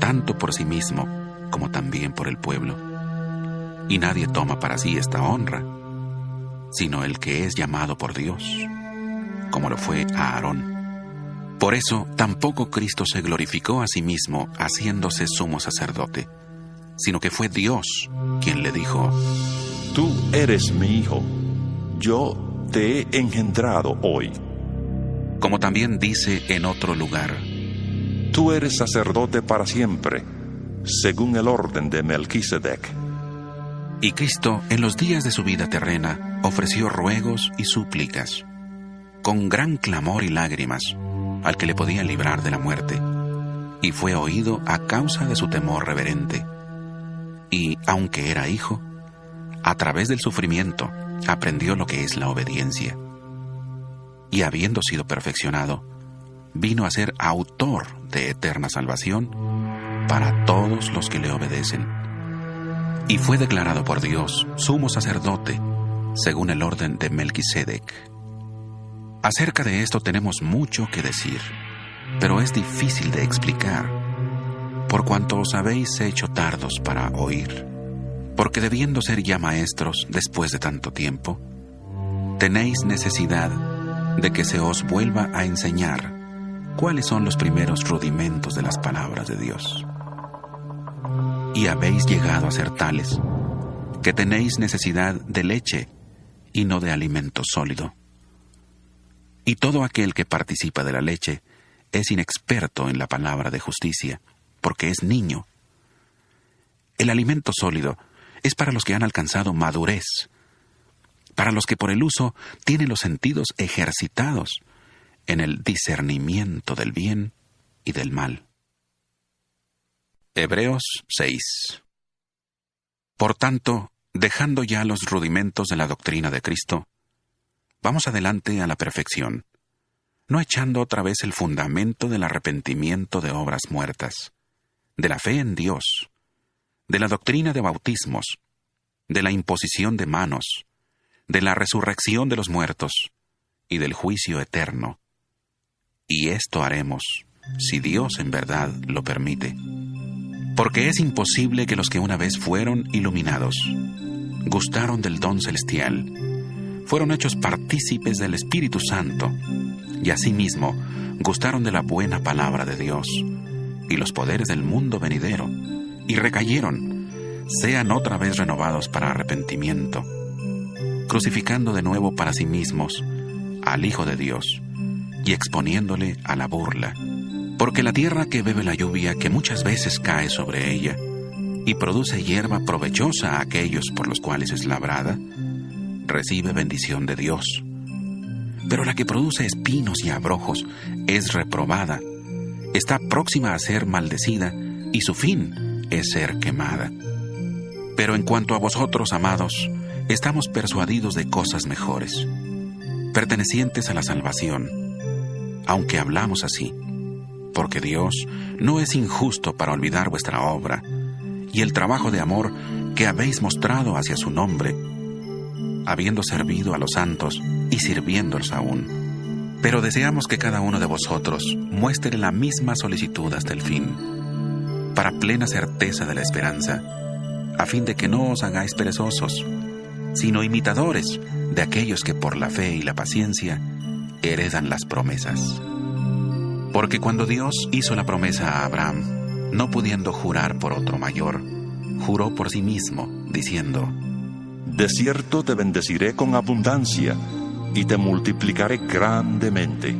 Speaker 3: tanto por sí mismo como también por el pueblo. Y nadie toma para sí esta honra, sino el que es llamado por Dios, como lo fue Aarón. Por eso tampoco Cristo se glorificó a sí mismo haciéndose sumo sacerdote, sino que fue Dios quien le dijo,
Speaker 2: Tú eres mi hijo, yo te he engendrado hoy.
Speaker 3: Como también dice en otro lugar,
Speaker 2: Tú eres sacerdote para siempre, según el orden de Melquisedec.
Speaker 3: Y Cristo, en los días de su vida terrena, ofreció ruegos y súplicas, con gran clamor y lágrimas, al que le podía librar de la muerte, y fue oído a causa de su temor reverente. Y, aunque era hijo, a través del sufrimiento aprendió lo que es la obediencia. Y habiendo sido perfeccionado, vino a ser autor de eterna salvación para todos los que le obedecen. Y fue declarado por Dios sumo sacerdote, según el orden de Melquisedec. Acerca de esto tenemos mucho que decir, pero es difícil de explicar, por cuanto os habéis hecho tardos para oír, porque debiendo ser ya maestros después de tanto tiempo, tenéis necesidad de que se os vuelva a enseñar cuáles son los primeros rudimentos de las palabras de Dios. Y habéis llegado a ser tales que tenéis necesidad de leche y no de alimento sólido. Y todo aquel que participa de la leche es inexperto en la palabra de justicia, porque es niño. El alimento sólido es para los que han alcanzado madurez, para los que por el uso tienen los sentidos ejercitados en el discernimiento del bien y del mal. Hebreos 6 Por tanto, dejando ya los rudimentos de la doctrina de Cristo, vamos adelante a la perfección, no echando otra vez el fundamento del arrepentimiento de obras muertas, de la fe en Dios, de la doctrina de bautismos, de la imposición de manos, de la resurrección de los muertos y del juicio eterno. Y esto haremos, si Dios en verdad lo permite. Porque es imposible que los que una vez fueron iluminados, gustaron del don celestial, fueron hechos partícipes del Espíritu Santo, y asimismo gustaron de la buena palabra de Dios y los poderes del mundo venidero, y recayeron, sean otra vez renovados para arrepentimiento crucificando de nuevo para sí mismos al Hijo de Dios y exponiéndole a la burla. Porque la tierra que bebe la lluvia que muchas veces cae sobre ella y produce hierba provechosa a aquellos por los cuales es labrada, recibe bendición de Dios. Pero la que produce espinos y abrojos es reprobada, está próxima a ser maldecida y su fin es ser quemada. Pero en cuanto a vosotros, amados, estamos persuadidos de cosas mejores, pertenecientes a la salvación, aunque hablamos así, porque Dios no es injusto para olvidar vuestra obra y el trabajo de amor que habéis mostrado hacia su nombre, habiendo servido a los santos y sirviéndolos aún. Pero deseamos que cada uno de vosotros muestre la misma solicitud hasta el fin, para plena certeza de la esperanza, a fin de que no os hagáis perezosos, sino imitadores de aquellos que por la fe y la paciencia heredan las promesas. Porque cuando Dios hizo la promesa a Abraham, no pudiendo jurar por otro mayor, juró por sí mismo, diciendo,
Speaker 2: De cierto te bendeciré con abundancia, y te multiplicaré grandemente.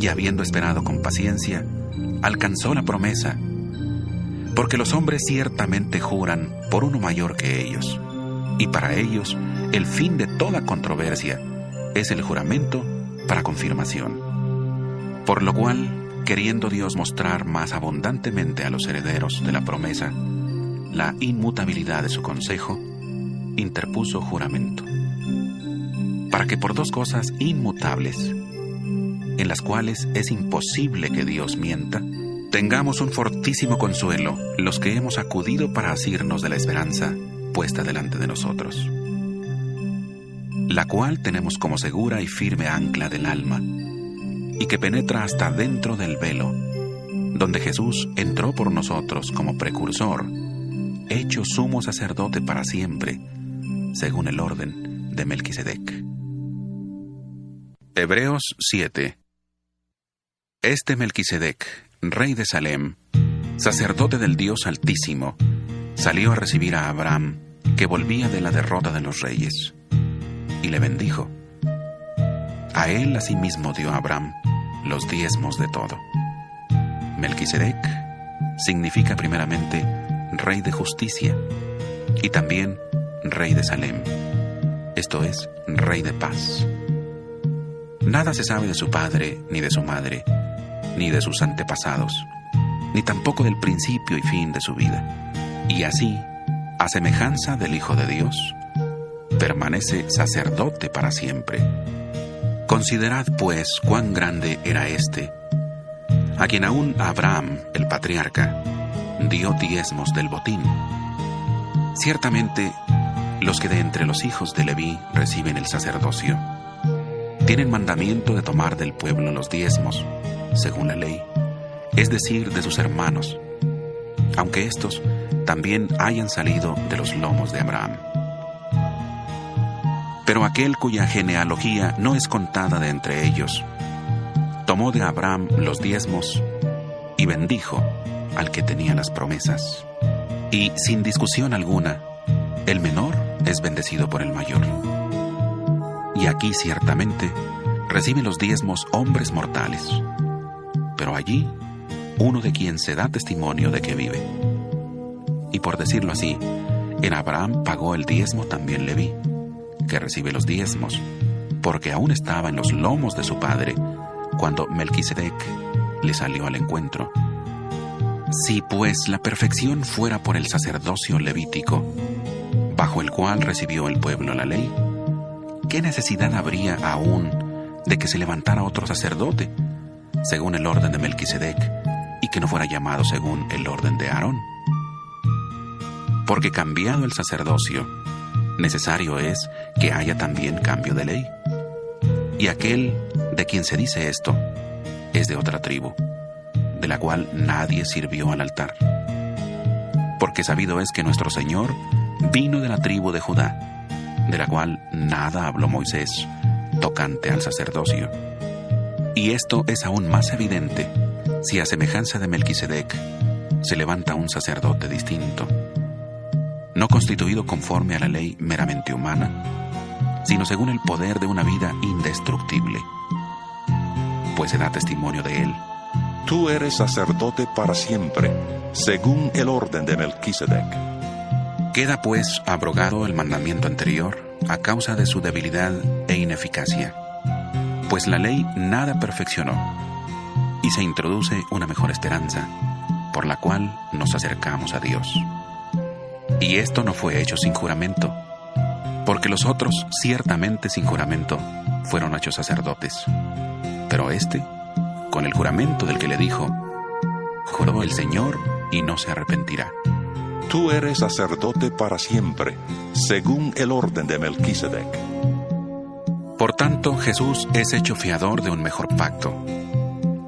Speaker 3: Y habiendo esperado con paciencia, alcanzó la promesa, porque los hombres ciertamente juran por uno mayor que ellos y para ellos el fin de toda controversia es el juramento para confirmación. Por lo cual, queriendo Dios mostrar más abundantemente a los herederos de la promesa la inmutabilidad de su consejo, interpuso juramento, para que por dos cosas inmutables, en las cuales es imposible que Dios mienta, tengamos un fortísimo consuelo los que hemos acudido para asirnos de la esperanza puesta delante de nosotros, la cual tenemos como segura y firme ancla del alma, y que penetra hasta dentro del velo, donde Jesús entró por nosotros como precursor, hecho sumo sacerdote para siempre, según el orden de Melquisedec. Hebreos 7 Este Melquisedec, rey de Salem, sacerdote del Dios Altísimo, salió a recibir a Abraham, que volvía de la derrota de los reyes, y le bendijo. A él asimismo dio Abraham los diezmos de todo. Melquisedec significa primeramente rey de justicia y también rey de Salem, esto es, rey de paz. Nada se sabe de su padre, ni de su madre, ni de sus antepasados, ni tampoco del principio y fin de su vida y así, a semejanza del Hijo de Dios, permanece sacerdote para siempre. Considerad pues cuán grande era éste, a quien aún Abraham, el patriarca, dio diezmos del botín. Ciertamente, los que de entre los hijos de Leví reciben el sacerdocio, tienen mandamiento de tomar del pueblo los diezmos, según la ley, es decir, de sus hermanos, aunque éstos también hayan salido de los lomos de Abraham. Pero aquel cuya genealogía no es contada de entre ellos, tomó de Abraham los diezmos y bendijo al que tenía las promesas. Y sin discusión alguna, el menor es bendecido por el mayor. Y aquí ciertamente reciben los diezmos hombres mortales, pero allí uno de quien se da testimonio de que vive. Y por decirlo así, en Abraham pagó el diezmo también Leví, que recibe los diezmos, porque aún estaba en los lomos de su padre cuando Melquisedec le salió al encuentro. Si pues la perfección fuera por el sacerdocio levítico, bajo el cual recibió el pueblo la ley, ¿qué necesidad habría aún de que se levantara otro sacerdote, según el orden de Melquisedec, y que no fuera llamado según el orden de Aarón? Porque cambiado el sacerdocio, necesario es que haya también cambio de ley. Y aquel de quien se dice esto es de otra tribu, de la cual nadie sirvió al altar. Porque sabido es que nuestro Señor vino de la tribu de Judá, de la cual nada habló Moisés tocante al sacerdocio. Y esto es aún más evidente si a semejanza de Melquisedec se levanta un sacerdote distinto, no constituido conforme a la ley meramente humana, sino según el poder de una vida indestructible, pues se da testimonio de él.
Speaker 2: Tú eres sacerdote para siempre, según el orden de Melquisedec.
Speaker 3: Queda pues abrogado el mandamiento anterior a causa de su debilidad e ineficacia, pues la ley nada perfeccionó, y se introduce una mejor esperanza, por la cual nos acercamos a Dios. Y esto no fue hecho sin juramento, porque los otros ciertamente sin juramento fueron hechos sacerdotes, pero este, con el juramento del que le dijo, juró el Señor y no se arrepentirá.
Speaker 2: Tú eres sacerdote para siempre, según el orden de Melquisedec.
Speaker 3: Por tanto, Jesús es hecho fiador de un mejor pacto,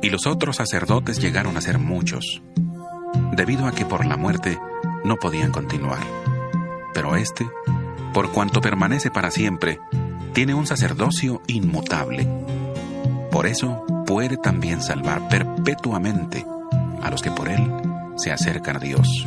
Speaker 3: y los otros sacerdotes llegaron a ser muchos, debido a que por la muerte no podían continuar. Pero este, por cuanto permanece para siempre, tiene un sacerdocio inmutable. Por eso puede también salvar perpetuamente a los que por él se acercan a Dios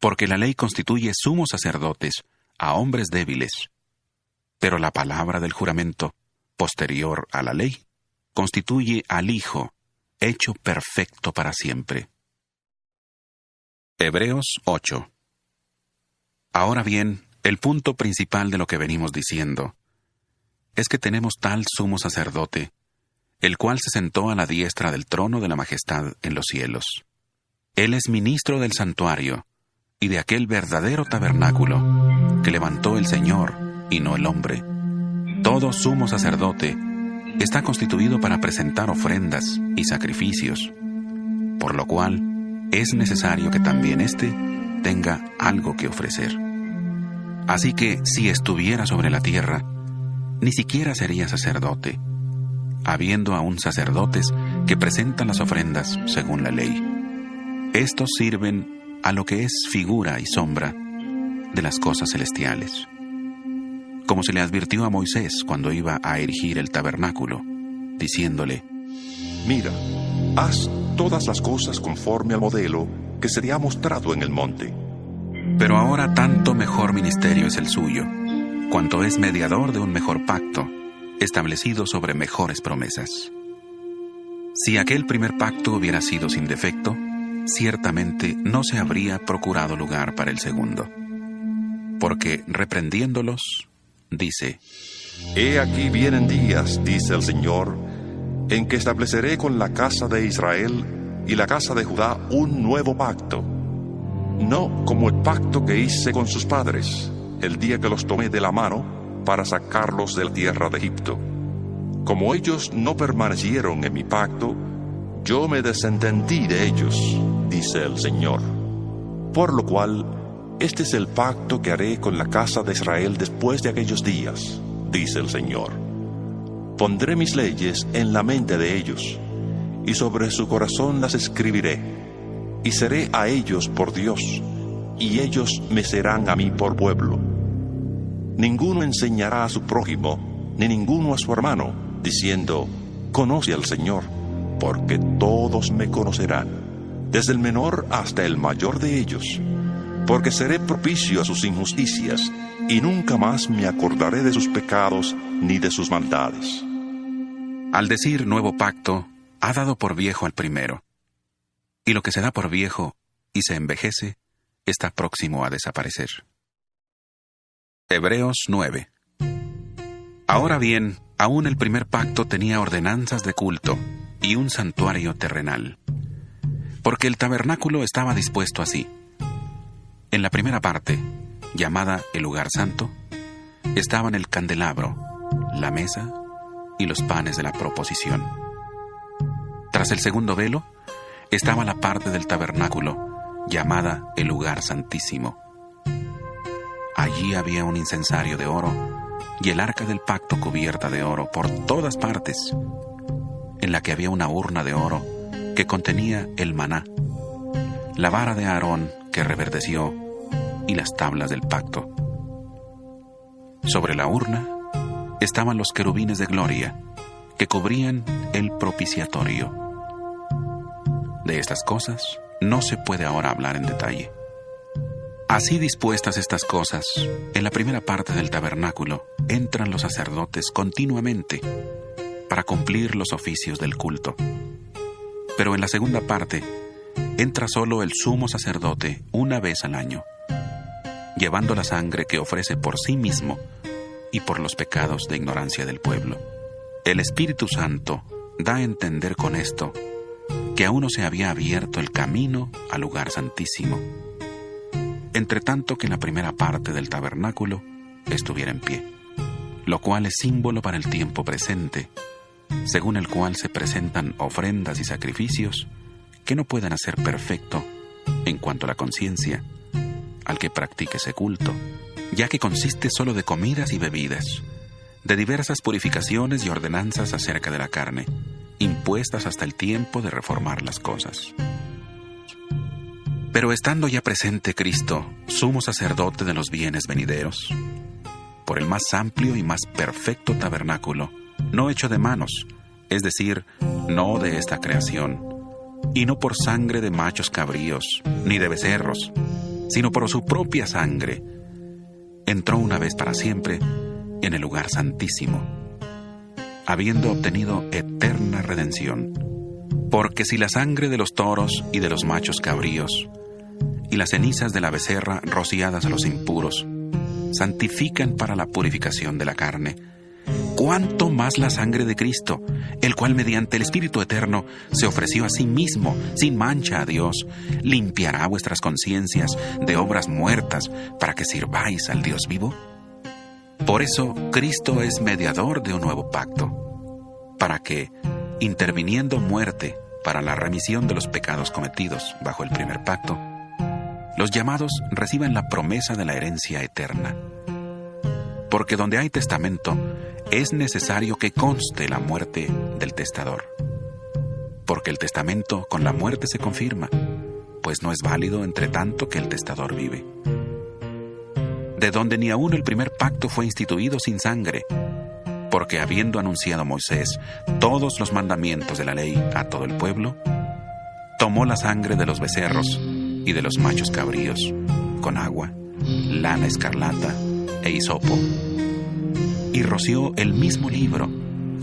Speaker 3: porque la ley constituye sumos sacerdotes a hombres débiles, pero la palabra del juramento, posterior a la ley, constituye al Hijo, hecho perfecto para siempre. Hebreos 8 Ahora bien, el punto principal de lo que venimos diciendo es que tenemos tal sumo sacerdote, el cual se sentó a la diestra del trono de la majestad en los cielos. Él es ministro del santuario, y de aquel verdadero tabernáculo que levantó el Señor y no el hombre. Todo sumo sacerdote está constituido para presentar ofrendas y sacrificios, por lo cual es necesario que también éste tenga algo que ofrecer. Así que si estuviera sobre la tierra, ni siquiera sería sacerdote, habiendo aún sacerdotes que presentan las ofrendas según la ley. Estos sirven a lo que es figura y sombra de las cosas celestiales. Como se le advirtió a Moisés cuando iba a erigir el tabernáculo, diciéndole,
Speaker 2: Mira, haz todas las cosas conforme al modelo que se te ha mostrado en el monte.
Speaker 3: Pero ahora tanto mejor ministerio es el suyo, cuanto es mediador de un mejor pacto, establecido sobre mejores promesas. Si aquel primer pacto hubiera sido sin defecto, ciertamente no se habría procurado lugar para el segundo. Porque reprendiéndolos, dice,
Speaker 2: He aquí vienen días, dice el Señor, en que estableceré con la casa de Israel y la casa de Judá un nuevo pacto, no como el pacto que hice con sus padres el día que los tomé de la mano para sacarlos de la tierra de Egipto. Como ellos no permanecieron en mi pacto, yo me desentendí de ellos, dice el Señor. Por lo cual, este es el pacto que haré con la casa de Israel después de aquellos días, dice el Señor. Pondré mis leyes en la mente de ellos, y sobre su corazón las escribiré, y seré a ellos por Dios, y ellos me serán a mí por pueblo. Ninguno enseñará a su prójimo, ni ninguno a su hermano, diciendo, Conoce al Señor, porque todos me conocerán, desde el menor hasta el mayor de ellos, porque seré propicio a sus injusticias, y nunca más me acordaré de sus pecados ni de sus maldades.
Speaker 3: Al decir nuevo pacto, ha dado por viejo al primero, y lo que se da por viejo y se envejece está próximo a desaparecer. Hebreos 9 Ahora bien, aún el primer pacto tenía ordenanzas de culto y un santuario terrenal, porque el tabernáculo estaba dispuesto así. En la primera parte, llamada el lugar santo, estaban el candelabro, la mesa y los panes de la proposición. Tras el segundo velo, estaba la parte del tabernáculo, llamada el lugar santísimo. Allí había un incensario de oro y el arca del pacto cubierta de oro por todas partes, en la que había una urna de oro que contenía el maná, la vara de Aarón que reverdeció y las tablas del pacto. Sobre la urna estaban los querubines de gloria que cubrían el propiciatorio. De estas cosas no se puede ahora hablar en detalle. Así dispuestas estas cosas, en la primera parte del tabernáculo entran los sacerdotes continuamente para cumplir los oficios del culto. Pero en la segunda parte entra solo el sumo sacerdote una vez al año, llevando la sangre que ofrece por sí mismo y por los pecados de ignorancia del pueblo. El Espíritu Santo da a entender con esto que aún no se había abierto el camino al lugar santísimo, entre tanto que la primera parte del tabernáculo estuviera en pie, lo cual es símbolo para el tiempo presente, según el cual se presentan ofrendas y sacrificios que no pueden hacer perfecto en cuanto a la conciencia al que practique ese culto, ya que consiste solo de comidas y bebidas, de diversas purificaciones y ordenanzas acerca de la carne, impuestas hasta el tiempo de reformar las cosas. Pero estando ya presente Cristo, sumo sacerdote de los bienes venideros, por el más amplio y más perfecto tabernáculo, no hecho de manos, es decir, no de esta creación, y no por sangre de machos cabríos, ni de becerros, sino por su propia sangre, entró una vez para siempre en el lugar santísimo, habiendo obtenido eterna redención. Porque si la sangre de los toros y de los machos cabríos y las cenizas de la becerra rociadas a los impuros santifican para la purificación de la carne, cuánto más la sangre de Cristo, el cual mediante el Espíritu Eterno se ofreció a sí mismo sin mancha a Dios, limpiará vuestras conciencias de obras muertas para que sirváis al Dios vivo? Por eso Cristo es mediador de un nuevo pacto, para que, interviniendo muerte para la remisión de los pecados cometidos bajo el primer pacto, los llamados reciban la promesa de la herencia eterna. Porque donde hay testamento, es necesario que conste la muerte del testador. Porque el testamento con la muerte se confirma, pues no es válido entre tanto que el testador vive de donde ni aún el primer pacto fue instituido sin sangre, porque habiendo anunciado Moisés todos los mandamientos de la ley a todo el pueblo, tomó la sangre de los becerros y de los machos cabríos, con agua, lana escarlata e hisopo, y roció el mismo libro,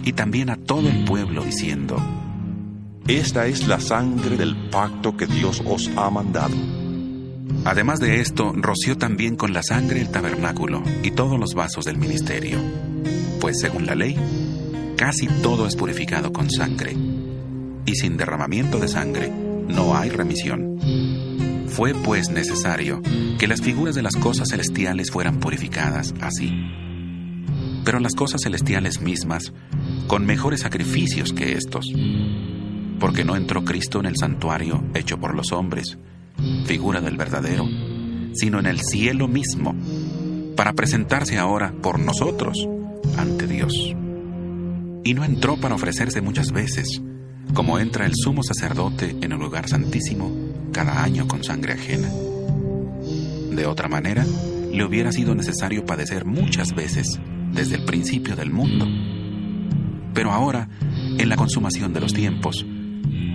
Speaker 3: y también a todo el pueblo, diciendo,
Speaker 2: Esta es la sangre del pacto que Dios os ha mandado.
Speaker 3: Además de esto, roció también con la sangre el tabernáculo y todos los vasos del ministerio, pues según la ley, casi todo es purificado con sangre, y sin derramamiento de sangre no hay remisión. Fue pues necesario que las figuras de las cosas celestiales fueran purificadas así. Pero las cosas celestiales mismas, con mejores sacrificios que estos, porque no entró Cristo en el santuario hecho por los hombres, figura del verdadero, sino en el cielo mismo, para presentarse ahora por nosotros ante Dios. Y no entró para ofrecerse muchas veces, como entra el sumo sacerdote en el lugar santísimo cada año con sangre ajena. De otra manera, le hubiera sido necesario padecer muchas veces desde el principio del mundo. Pero ahora, en la consumación de los tiempos,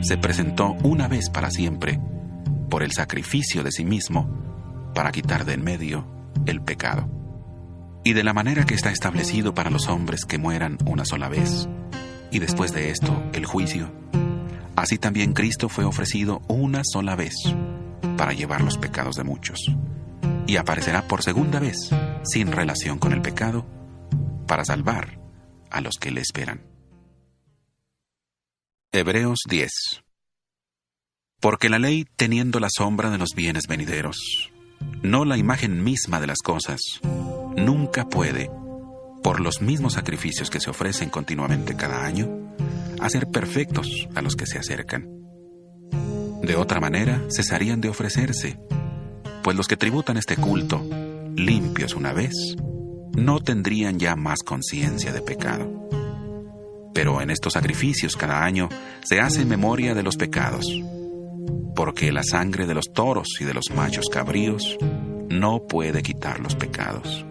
Speaker 3: se presentó una vez para siempre por el sacrificio de sí mismo para quitar de en medio el pecado. Y de la manera que está establecido para los hombres que mueran una sola vez, y después de esto el juicio, así también Cristo fue ofrecido una sola vez para llevar los pecados de muchos, y aparecerá por segunda vez sin relación con el pecado para salvar a los que le esperan. Hebreos 10 Porque la ley, teniendo la sombra de los bienes venideros, no la imagen misma de las cosas, nunca puede, por los mismos sacrificios que se ofrecen continuamente cada año, hacer perfectos a los que se acercan. De otra manera, cesarían de ofrecerse, pues los que tributan este culto, limpios una vez, no tendrían ya más conciencia de pecado. Pero en estos sacrificios cada año se hace memoria de los pecados, porque la sangre de los toros y de los machos cabríos no puede quitar los pecados.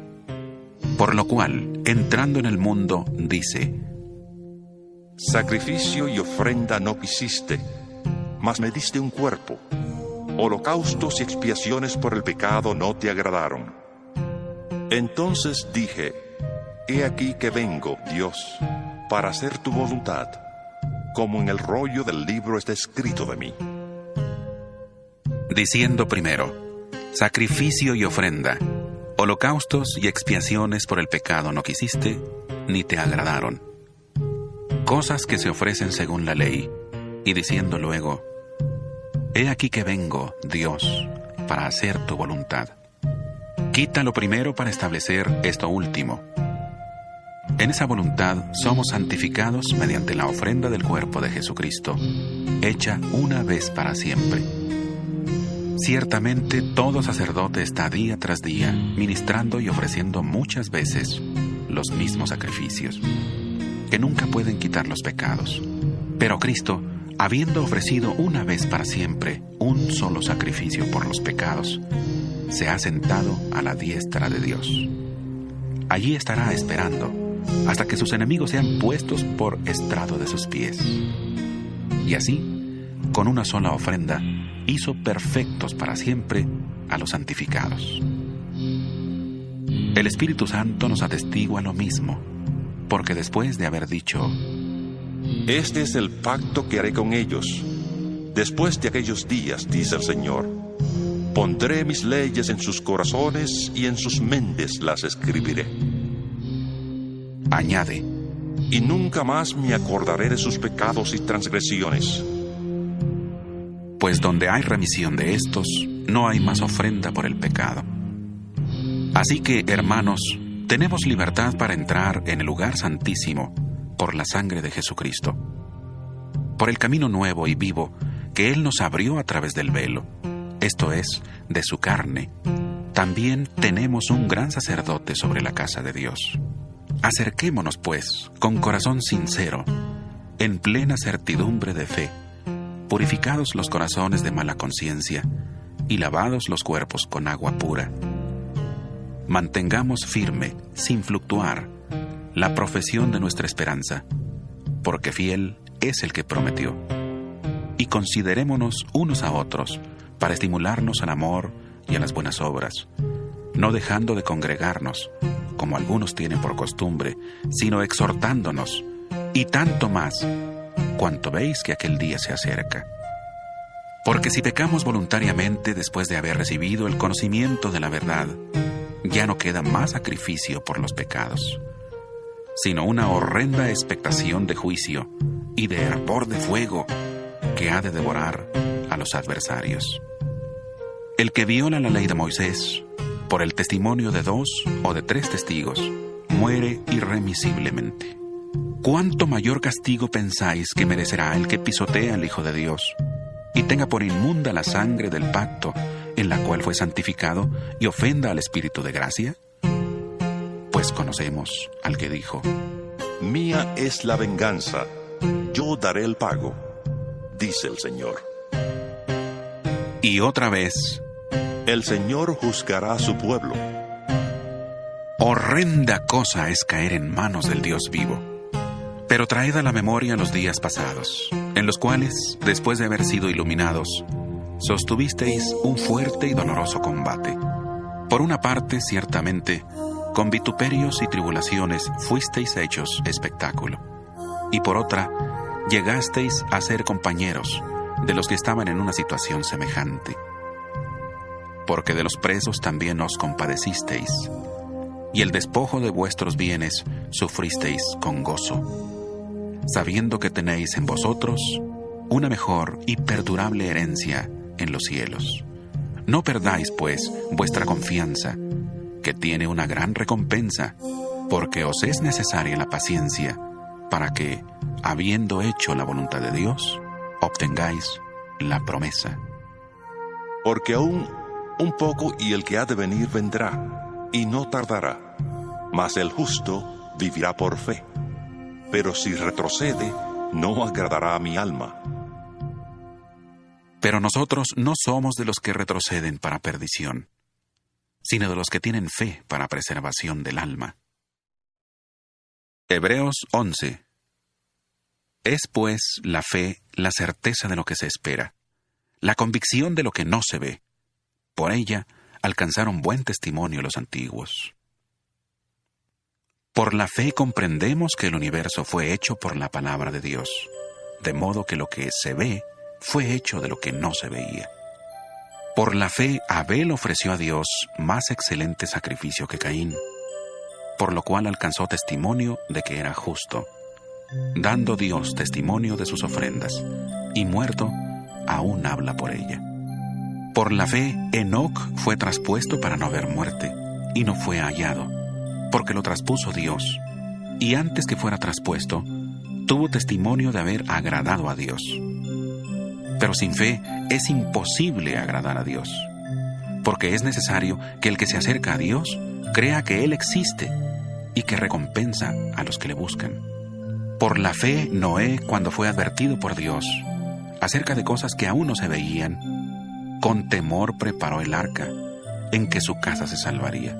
Speaker 3: Por lo cual, entrando en el mundo, dice,
Speaker 2: Sacrificio y ofrenda no quisiste, mas me diste un cuerpo. Holocaustos y expiaciones por el pecado no te agradaron. Entonces dije, He aquí que vengo, Dios para hacer tu voluntad, como en el rollo del libro está escrito de mí.
Speaker 3: Diciendo primero, sacrificio y ofrenda, holocaustos y expiaciones por el pecado no quisiste, ni te agradaron. Cosas que se ofrecen según la ley, y diciendo luego, He aquí que vengo, Dios, para hacer tu voluntad. Quita lo primero para establecer esto último en esa voluntad somos santificados mediante la ofrenda del cuerpo de Jesucristo, hecha una vez para siempre. Ciertamente todo sacerdote está día tras día ministrando y ofreciendo muchas veces los mismos sacrificios, que nunca pueden quitar los pecados. Pero Cristo, habiendo ofrecido una vez para siempre un solo sacrificio por los pecados, se ha sentado a la diestra de Dios. Allí estará esperando hasta que sus enemigos sean puestos por estrado de sus pies. Y así, con una sola ofrenda, hizo perfectos para siempre a los santificados. El Espíritu Santo nos atestigua lo mismo, porque después de haber dicho,
Speaker 2: Este es el pacto que haré con ellos. Después de aquellos días, dice el Señor, pondré mis leyes en sus corazones y en sus mentes las escribiré
Speaker 3: añade,
Speaker 2: y nunca más me acordaré de sus pecados y transgresiones.
Speaker 3: Pues donde hay remisión de estos, no hay más ofrenda por el pecado. Así que, hermanos, tenemos libertad para entrar en el lugar santísimo por la sangre de Jesucristo, por el camino nuevo y vivo que Él nos abrió a través del velo, esto es, de su carne. También tenemos un gran sacerdote sobre la casa de Dios. Acerquémonos, pues, con corazón sincero, en plena certidumbre de fe, purificados los corazones de mala conciencia y lavados los cuerpos con agua pura. Mantengamos firme, sin fluctuar, la profesión de nuestra esperanza, porque fiel es el que prometió. Y considerémonos unos a otros para estimularnos al amor y a las buenas obras, no dejando de congregarnos como algunos tienen por costumbre, sino exhortándonos, y tanto más, cuanto veis que aquel día se acerca. Porque si pecamos voluntariamente después de haber recibido el conocimiento de la verdad, ya no queda más sacrificio por los pecados, sino una horrenda expectación de juicio y de hervor de fuego que ha de devorar a los adversarios. El que viola la ley de Moisés por el testimonio de dos o de tres testigos muere irremisiblemente. ¿Cuánto mayor castigo pensáis que merecerá el que pisotea al Hijo de Dios y tenga por inmunda la sangre del pacto en la cual fue santificado y ofenda al Espíritu de gracia? Pues conocemos al que dijo,
Speaker 2: Mía es la venganza, yo daré el pago, dice el Señor.
Speaker 3: Y otra vez,
Speaker 2: El Señor juzgará a su pueblo.
Speaker 3: horrenda cosa es caer en manos del Dios vivo. Pero traed a la memoria los días pasados, en los cuales, después de haber sido iluminados, sostuvisteis un fuerte y doloroso combate. Por una parte, ciertamente, con vituperios y tribulaciones fuisteis hechos espectáculo. Y por otra, llegasteis a ser compañeros de los que estaban en una situación semejante. Porque de los presos también os compadecisteis, y el despojo de vuestros bienes sufristeis con gozo sabiendo que tenéis en vosotros una mejor y perdurable herencia en los cielos. No perdáis, pues, vuestra confianza, que tiene una gran recompensa, porque os es necesaria la paciencia, para que, habiendo hecho la voluntad de Dios, obtengáis la promesa.
Speaker 2: Porque aún un poco y el que ha de venir vendrá, y no tardará. Mas el justo vivirá por fe. Pero si retrocede, no agradará a mi alma.
Speaker 3: Pero nosotros no somos de los que retroceden para perdición, sino de los que tienen fe para preservación del alma. Hebreos 11 Es pues la fe la certeza de lo que se espera, la convicción de lo que no se ve. Por ella alcanzaron buen testimonio los antiguos. Por la fe comprendemos que el universo fue hecho por la palabra de Dios, de modo que lo que se ve fue hecho de lo que no se veía. Por la fe Abel ofreció a Dios más excelente sacrificio que Caín, por lo cual alcanzó testimonio de que era justo, dando Dios testimonio de sus ofrendas, y muerto aún habla por ella. Por la fe Enoc fue traspuesto para no haber muerte, y no fue hallado, porque lo traspuso Dios, y antes que fuera traspuesto, tuvo testimonio de haber agradado a Dios. Pero sin fe es imposible agradar a Dios, porque es necesario que el que se acerca a Dios crea que Él existe y que recompensa a los que le buscan. Por la fe, Noé, cuando fue advertido por Dios acerca de cosas que aún no se veían, con temor preparó el arca en que su casa se salvaría.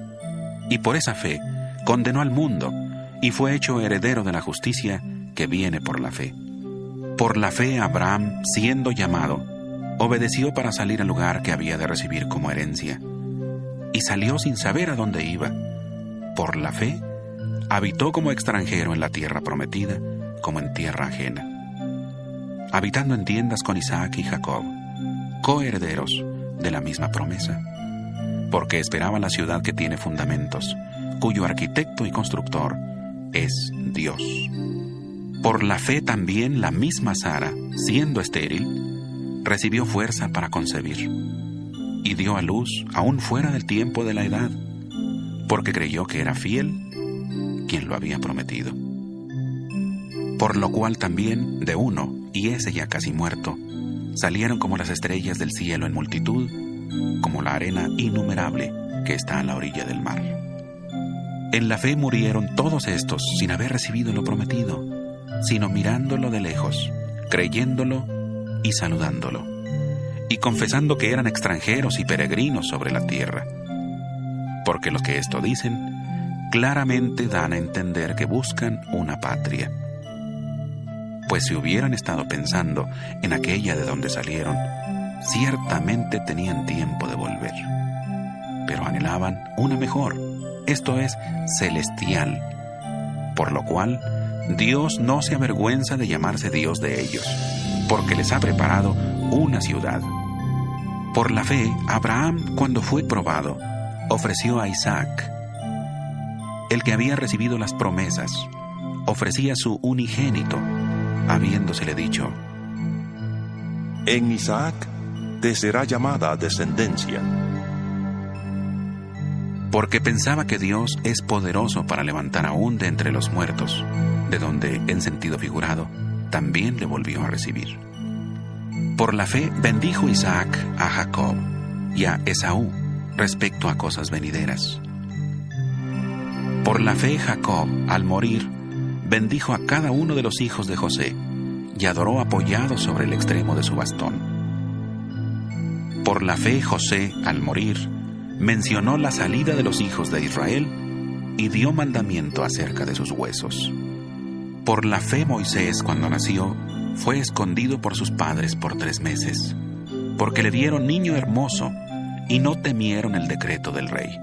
Speaker 3: Y por esa fe condenó al mundo y fue hecho heredero de la justicia que viene por la fe. Por la fe Abraham, siendo llamado, obedeció para salir al lugar que había de recibir como herencia, y salió sin saber a dónde iba. Por la fe, habitó como extranjero en la tierra prometida, como en tierra ajena, habitando en tiendas con Isaac y Jacob, coherederos de la misma promesa, porque esperaba la ciudad que tiene fundamentos, cuyo arquitecto y constructor es Dios. Por la fe también la misma Sara, siendo estéril, recibió fuerza para concebir y dio a luz aún fuera del tiempo de la edad, porque creyó que era fiel quien lo había prometido. Por lo cual también de uno, y ese ya casi muerto, salieron como las estrellas del cielo en multitud, como la arena innumerable que está a la orilla del mar. En la fe murieron todos estos sin haber recibido lo prometido, sino mirándolo de lejos, creyéndolo y saludándolo, y confesando que eran extranjeros y peregrinos sobre la tierra. Porque los que esto dicen, claramente dan a entender que buscan una patria. Pues si hubieran estado pensando en aquella de donde salieron, ciertamente tenían tiempo de volver. Pero anhelaban una mejor, esto es, celestial, por lo cual Dios no se avergüenza de llamarse Dios de ellos, porque les ha preparado una ciudad. Por la fe, Abraham, cuando fue probado, ofreció a Isaac, el que había recibido las promesas, ofrecía su unigénito, habiéndosele dicho,
Speaker 2: En Isaac te será llamada descendencia.
Speaker 3: Porque pensaba que Dios es poderoso para levantar aún de entre los muertos, de donde, en sentido figurado, también le volvió a recibir. Por la fe bendijo Isaac a Jacob y a Esaú respecto a cosas venideras. Por la fe Jacob, al morir, bendijo a cada uno de los hijos de José y adoró apoyado sobre el extremo de su bastón. Por la fe José, al morir, mencionó la salida de los hijos de Israel y dio mandamiento acerca de sus huesos. Por la fe Moisés, cuando nació, fue escondido por sus padres por tres meses, porque le dieron niño hermoso y no temieron el decreto del rey.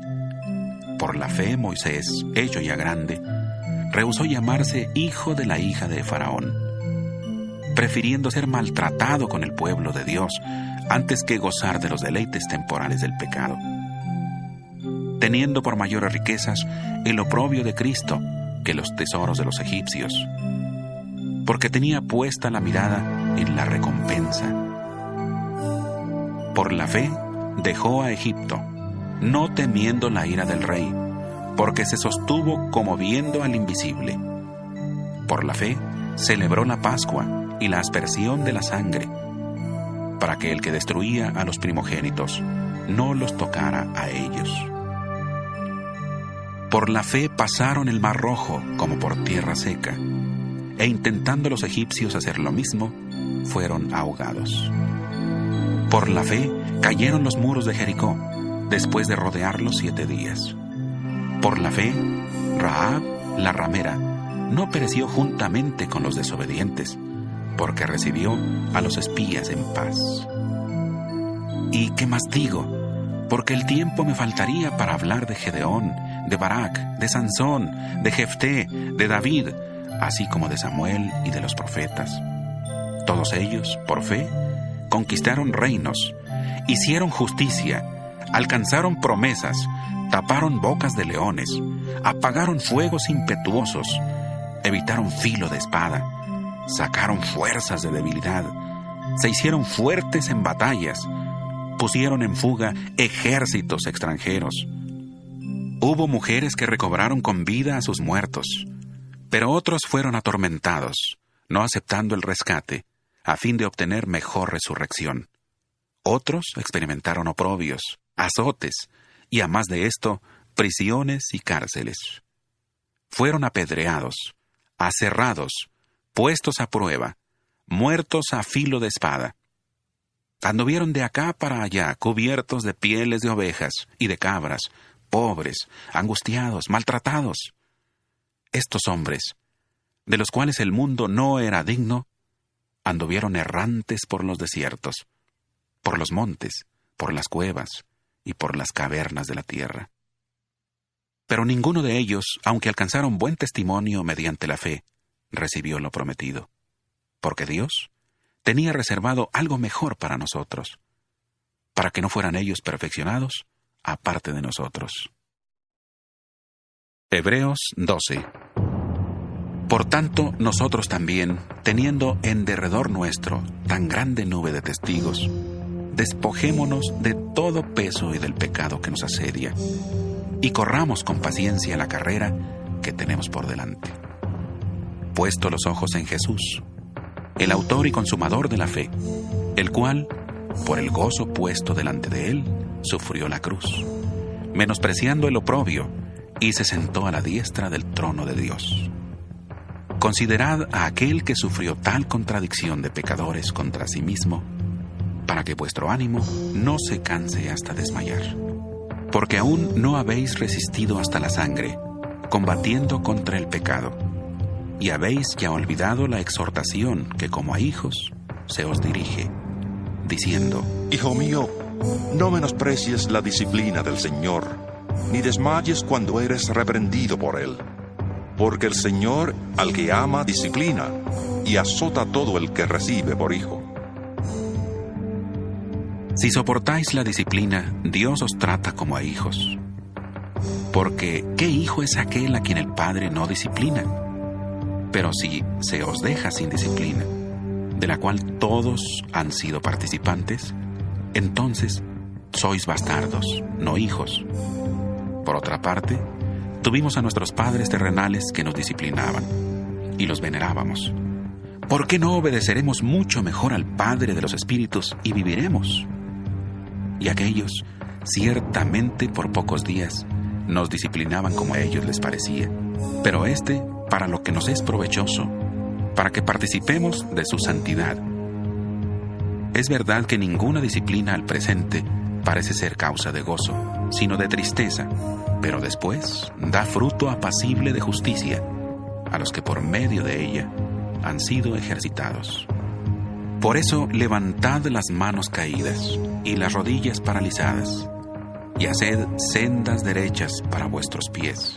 Speaker 3: Por la fe Moisés, hecho ya grande, rehusó llamarse hijo de la hija de Faraón, prefiriendo ser maltratado con el pueblo de Dios antes que gozar de los deleites temporales del pecado, teniendo por mayores riquezas el oprobio de Cristo que los tesoros de los egipcios, porque tenía puesta la mirada en la recompensa. Por la fe dejó a Egipto, no temiendo la ira del rey, porque se sostuvo como viendo al invisible. Por la fe celebró la Pascua y la aspersión de la sangre, para que el que destruía a los primogénitos no los tocara a ellos. Por la fe pasaron el mar rojo como por tierra seca, e intentando los egipcios hacer lo mismo, fueron ahogados. Por la fe cayeron los muros de Jericó, después de rodearlos siete días. Por la fe, Raab, la ramera, no pereció juntamente con los desobedientes, porque recibió a los espías en paz. ¿Y qué más digo? Porque el tiempo me faltaría para hablar de Gedeón, de Barak, de Sansón, de Jefté, de David, así como de Samuel y de los profetas. Todos ellos, por fe, conquistaron reinos, hicieron justicia, alcanzaron promesas, taparon bocas de leones, apagaron fuegos impetuosos, evitaron filo de espada, sacaron fuerzas de debilidad, se hicieron fuertes en batallas, pusieron en fuga ejércitos extranjeros. Hubo mujeres que recobraron con vida a sus muertos, pero otros fueron atormentados, no aceptando el rescate, a fin de obtener mejor resurrección. Otros experimentaron oprobios, azotes, y a más de esto, prisiones y cárceles. Fueron apedreados, aserrados, puestos a prueba, muertos a filo de espada. Anduvieron de acá para allá, cubiertos de pieles de ovejas y de cabras, pobres, angustiados, maltratados. Estos hombres, de los cuales el mundo no era digno, anduvieron errantes por los desiertos, por los montes, por las cuevas y por las cavernas de la tierra. Pero ninguno de ellos, aunque alcanzaron buen testimonio mediante la fe, recibió lo prometido, porque Dios tenía reservado algo mejor para nosotros, para que no fueran ellos perfeccionados aparte de nosotros. Hebreos 12 Por tanto, nosotros también, teniendo en derredor nuestro tan grande nube de testigos, despojémonos de todo peso y del pecado que nos asedia, y corramos con paciencia la carrera que tenemos por delante. Puesto los ojos en Jesús, el autor y consumador de la fe, el cual, por el gozo puesto delante de él, sufrió la cruz, menospreciando el oprobio, y se sentó a la diestra del trono de Dios. Considerad a aquel que sufrió tal contradicción de pecadores contra sí mismo, para que vuestro ánimo no se canse hasta desmayar. Porque aún no habéis resistido hasta la sangre, combatiendo contra el pecado, y habéis ya olvidado la exhortación que como a hijos se os dirige, diciendo,
Speaker 2: Hijo mío, no menosprecies la disciplina del Señor, ni desmayes cuando eres reprendido por Él. Porque el Señor al que ama disciplina y azota todo el que recibe por hijo.
Speaker 3: Si soportáis la disciplina, Dios os trata como a hijos. Porque, ¿qué hijo es aquel a quien el Padre no disciplina? Pero si se os deja sin disciplina, de la cual todos han sido participantes, entonces sois bastardos, no hijos. Por otra parte, tuvimos a nuestros padres terrenales que nos disciplinaban y los venerábamos. ¿Por qué no obedeceremos mucho mejor al Padre de los Espíritus y viviremos? Y aquellos, ciertamente por pocos días, nos disciplinaban como a ellos les parecía, pero este para lo que nos es provechoso, para que participemos de su santidad. Es verdad que ninguna disciplina al presente parece ser causa de gozo, sino de tristeza, pero después da fruto apacible de justicia a los que por medio de ella han sido ejercitados. Por eso levantad las manos caídas y las rodillas paralizadas, y haced sendas derechas para vuestros pies,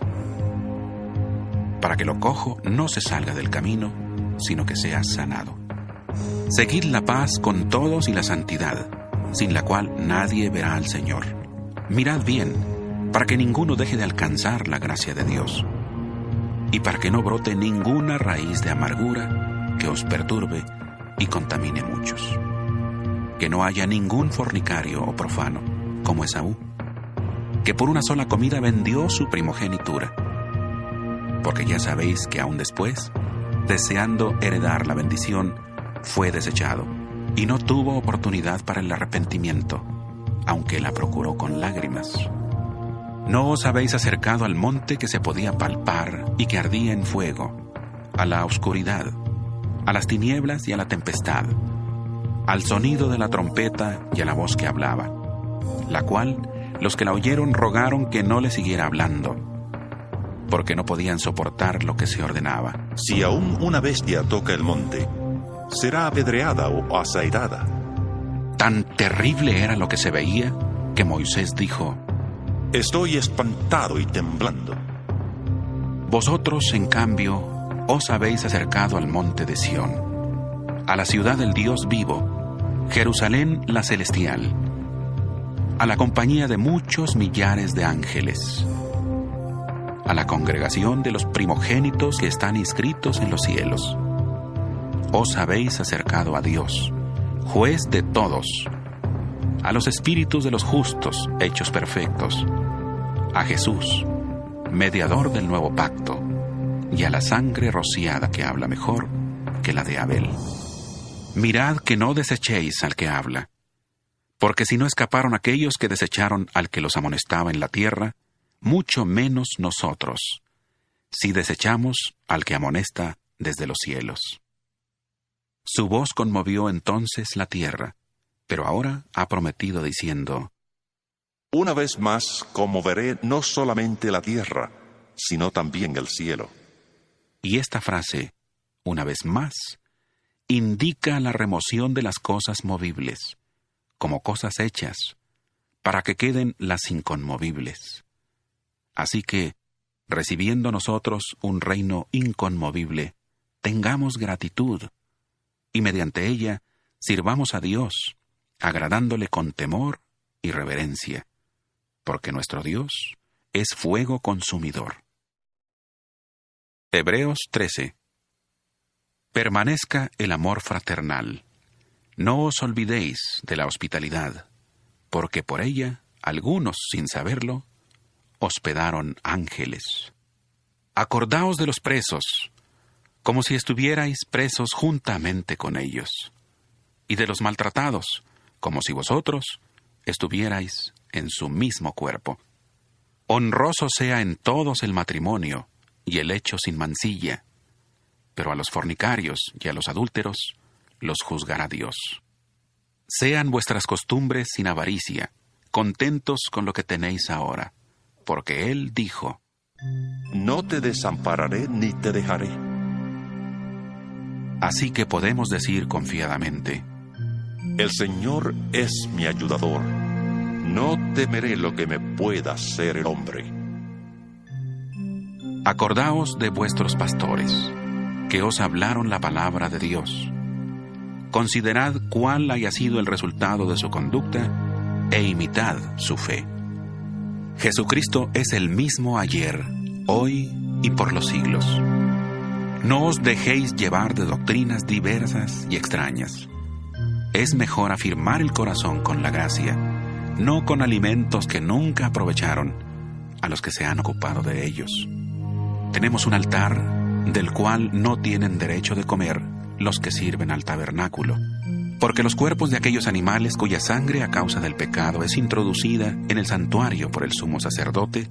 Speaker 3: para que lo cojo no se salga del camino, sino que sea sanado. Seguid la paz con todos y la santidad, sin la cual nadie verá al Señor. Mirad bien, para que ninguno deje de alcanzar la gracia de Dios, y para que no brote ninguna raíz de amargura que os perturbe y contamine muchos. Que no haya ningún fornicario o profano, como Esaú, que por una sola comida vendió su primogenitura. Porque ya sabéis que aún después, deseando heredar la bendición, fue desechado y no tuvo oportunidad para el arrepentimiento, aunque la procuró con lágrimas. No os habéis acercado al monte que se podía palpar y que ardía en fuego, a la oscuridad, a las tinieblas y a la tempestad, al sonido de la trompeta y a la voz que hablaba, la cual los que la oyeron rogaron que no le siguiera hablando, porque no podían soportar lo que se ordenaba.
Speaker 2: Si aún una bestia toca el monte, será apedreada o asaidada.
Speaker 3: Tan terrible era lo que se veía que Moisés dijo,
Speaker 2: Estoy espantado y temblando.
Speaker 3: Vosotros, en cambio, os habéis acercado al monte de Sión, a la ciudad del Dios vivo, Jerusalén la celestial, a la compañía de muchos millares de ángeles, a la congregación de los primogénitos que están inscritos en los cielos. Os habéis acercado a Dios, juez de todos, a los espíritus de los justos hechos perfectos, a Jesús, mediador del nuevo pacto, y a la sangre rociada que habla mejor que la de Abel. Mirad que no desechéis al que habla, porque si no escaparon aquellos que desecharon al que los amonestaba en la tierra, mucho menos nosotros, si desechamos al que amonesta desde los cielos. Su voz conmovió entonces la tierra, pero ahora ha prometido diciendo,
Speaker 2: Una vez más conmoveré no solamente la tierra, sino también el cielo.
Speaker 3: Y esta frase, una vez más, indica la remoción de las cosas movibles, como cosas hechas, para que queden las inconmovibles. Así que, recibiendo nosotros un reino inconmovible, tengamos gratitud, y mediante ella sirvamos a Dios, agradándole con temor y reverencia, porque nuestro Dios es fuego consumidor. Hebreos 13. Permanezca el amor fraternal. No os olvidéis de la hospitalidad, porque por ella algunos, sin saberlo, hospedaron ángeles. Acordaos de los presos, como si estuvierais presos juntamente con ellos, y de los maltratados, como si vosotros estuvierais en su mismo cuerpo. Honroso sea en todos el matrimonio y el hecho sin mancilla, pero a los fornicarios y a los adúlteros los juzgará Dios. Sean vuestras costumbres sin avaricia, contentos con lo que tenéis ahora, porque Él dijo,
Speaker 2: No te desampararé ni te dejaré.
Speaker 3: Así que podemos decir confiadamente,
Speaker 2: el Señor es mi ayudador. No temeré lo que me pueda hacer el hombre.
Speaker 3: Acordaos de vuestros pastores, que os hablaron la palabra de Dios. Considerad cuál haya sido el resultado de su conducta e imitad su fe. Jesucristo es el mismo ayer, hoy y por los siglos. No os dejéis llevar de doctrinas diversas y extrañas. Es mejor afirmar el corazón con la gracia, no con alimentos que nunca aprovecharon a los que se han ocupado de ellos. Tenemos un altar del cual no tienen derecho de comer los que sirven al tabernáculo, porque los cuerpos de aquellos animales cuya sangre a causa del pecado es introducida en el santuario por el sumo sacerdote,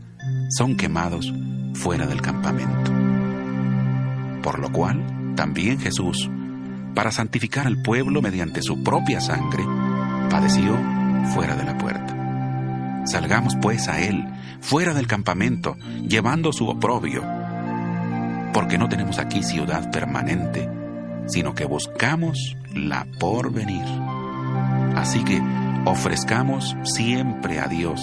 Speaker 3: son quemados fuera del campamento. Por lo cual, también Jesús, para santificar al pueblo mediante su propia sangre, padeció fuera de la puerta. Salgamos pues a Él, fuera del campamento, llevando su oprobio, porque no tenemos aquí ciudad permanente, sino que buscamos la por venir. Así que ofrezcamos siempre a Dios,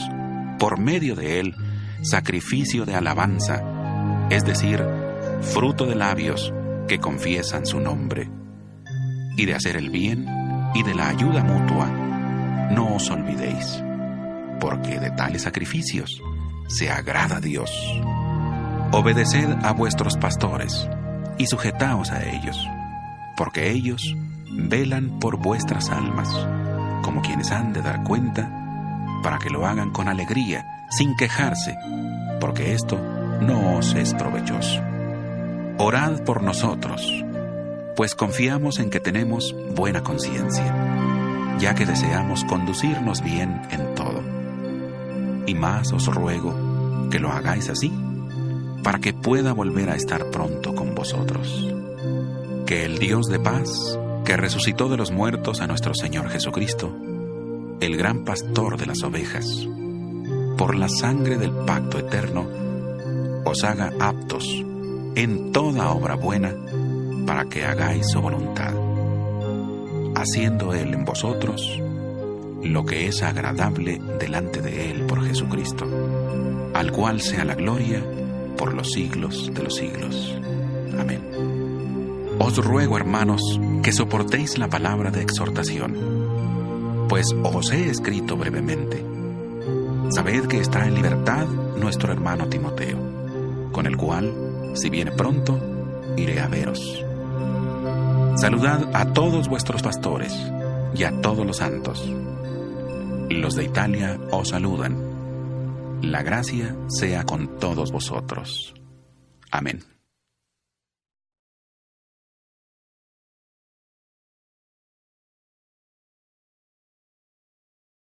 Speaker 3: por medio de Él, sacrificio de alabanza, es decir, fruto de labios que confiesan su nombre. Y de hacer el bien y de la ayuda mutua, no os olvidéis, porque de tales sacrificios se agrada Dios. Obedeced a vuestros pastores y sujetaos a ellos, porque ellos velan por vuestras almas, como quienes han de dar cuenta, para que lo hagan con alegría, sin quejarse, porque esto no os es provechoso. Orad por nosotros, pues confiamos en que tenemos buena conciencia, ya que deseamos conducirnos bien en todo. Y más os ruego que lo hagáis así, para que pueda volver a estar pronto con vosotros. Que el Dios de paz, que resucitó de los muertos a nuestro Señor Jesucristo, el gran pastor de las ovejas, por la sangre del pacto eterno, os haga aptos en toda obra buena para que hagáis su voluntad, haciendo Él en vosotros lo que es agradable delante de Él por Jesucristo, al cual sea la gloria por los siglos de los siglos. Amén. Os ruego, hermanos, que soportéis la palabra de exhortación, pues os he escrito brevemente. Sabed que está en libertad nuestro hermano Timoteo, con el cual si viene pronto, iré a veros. Saludad a todos vuestros pastores y a todos los santos. Los de Italia os saludan. La gracia sea con todos vosotros. Amén.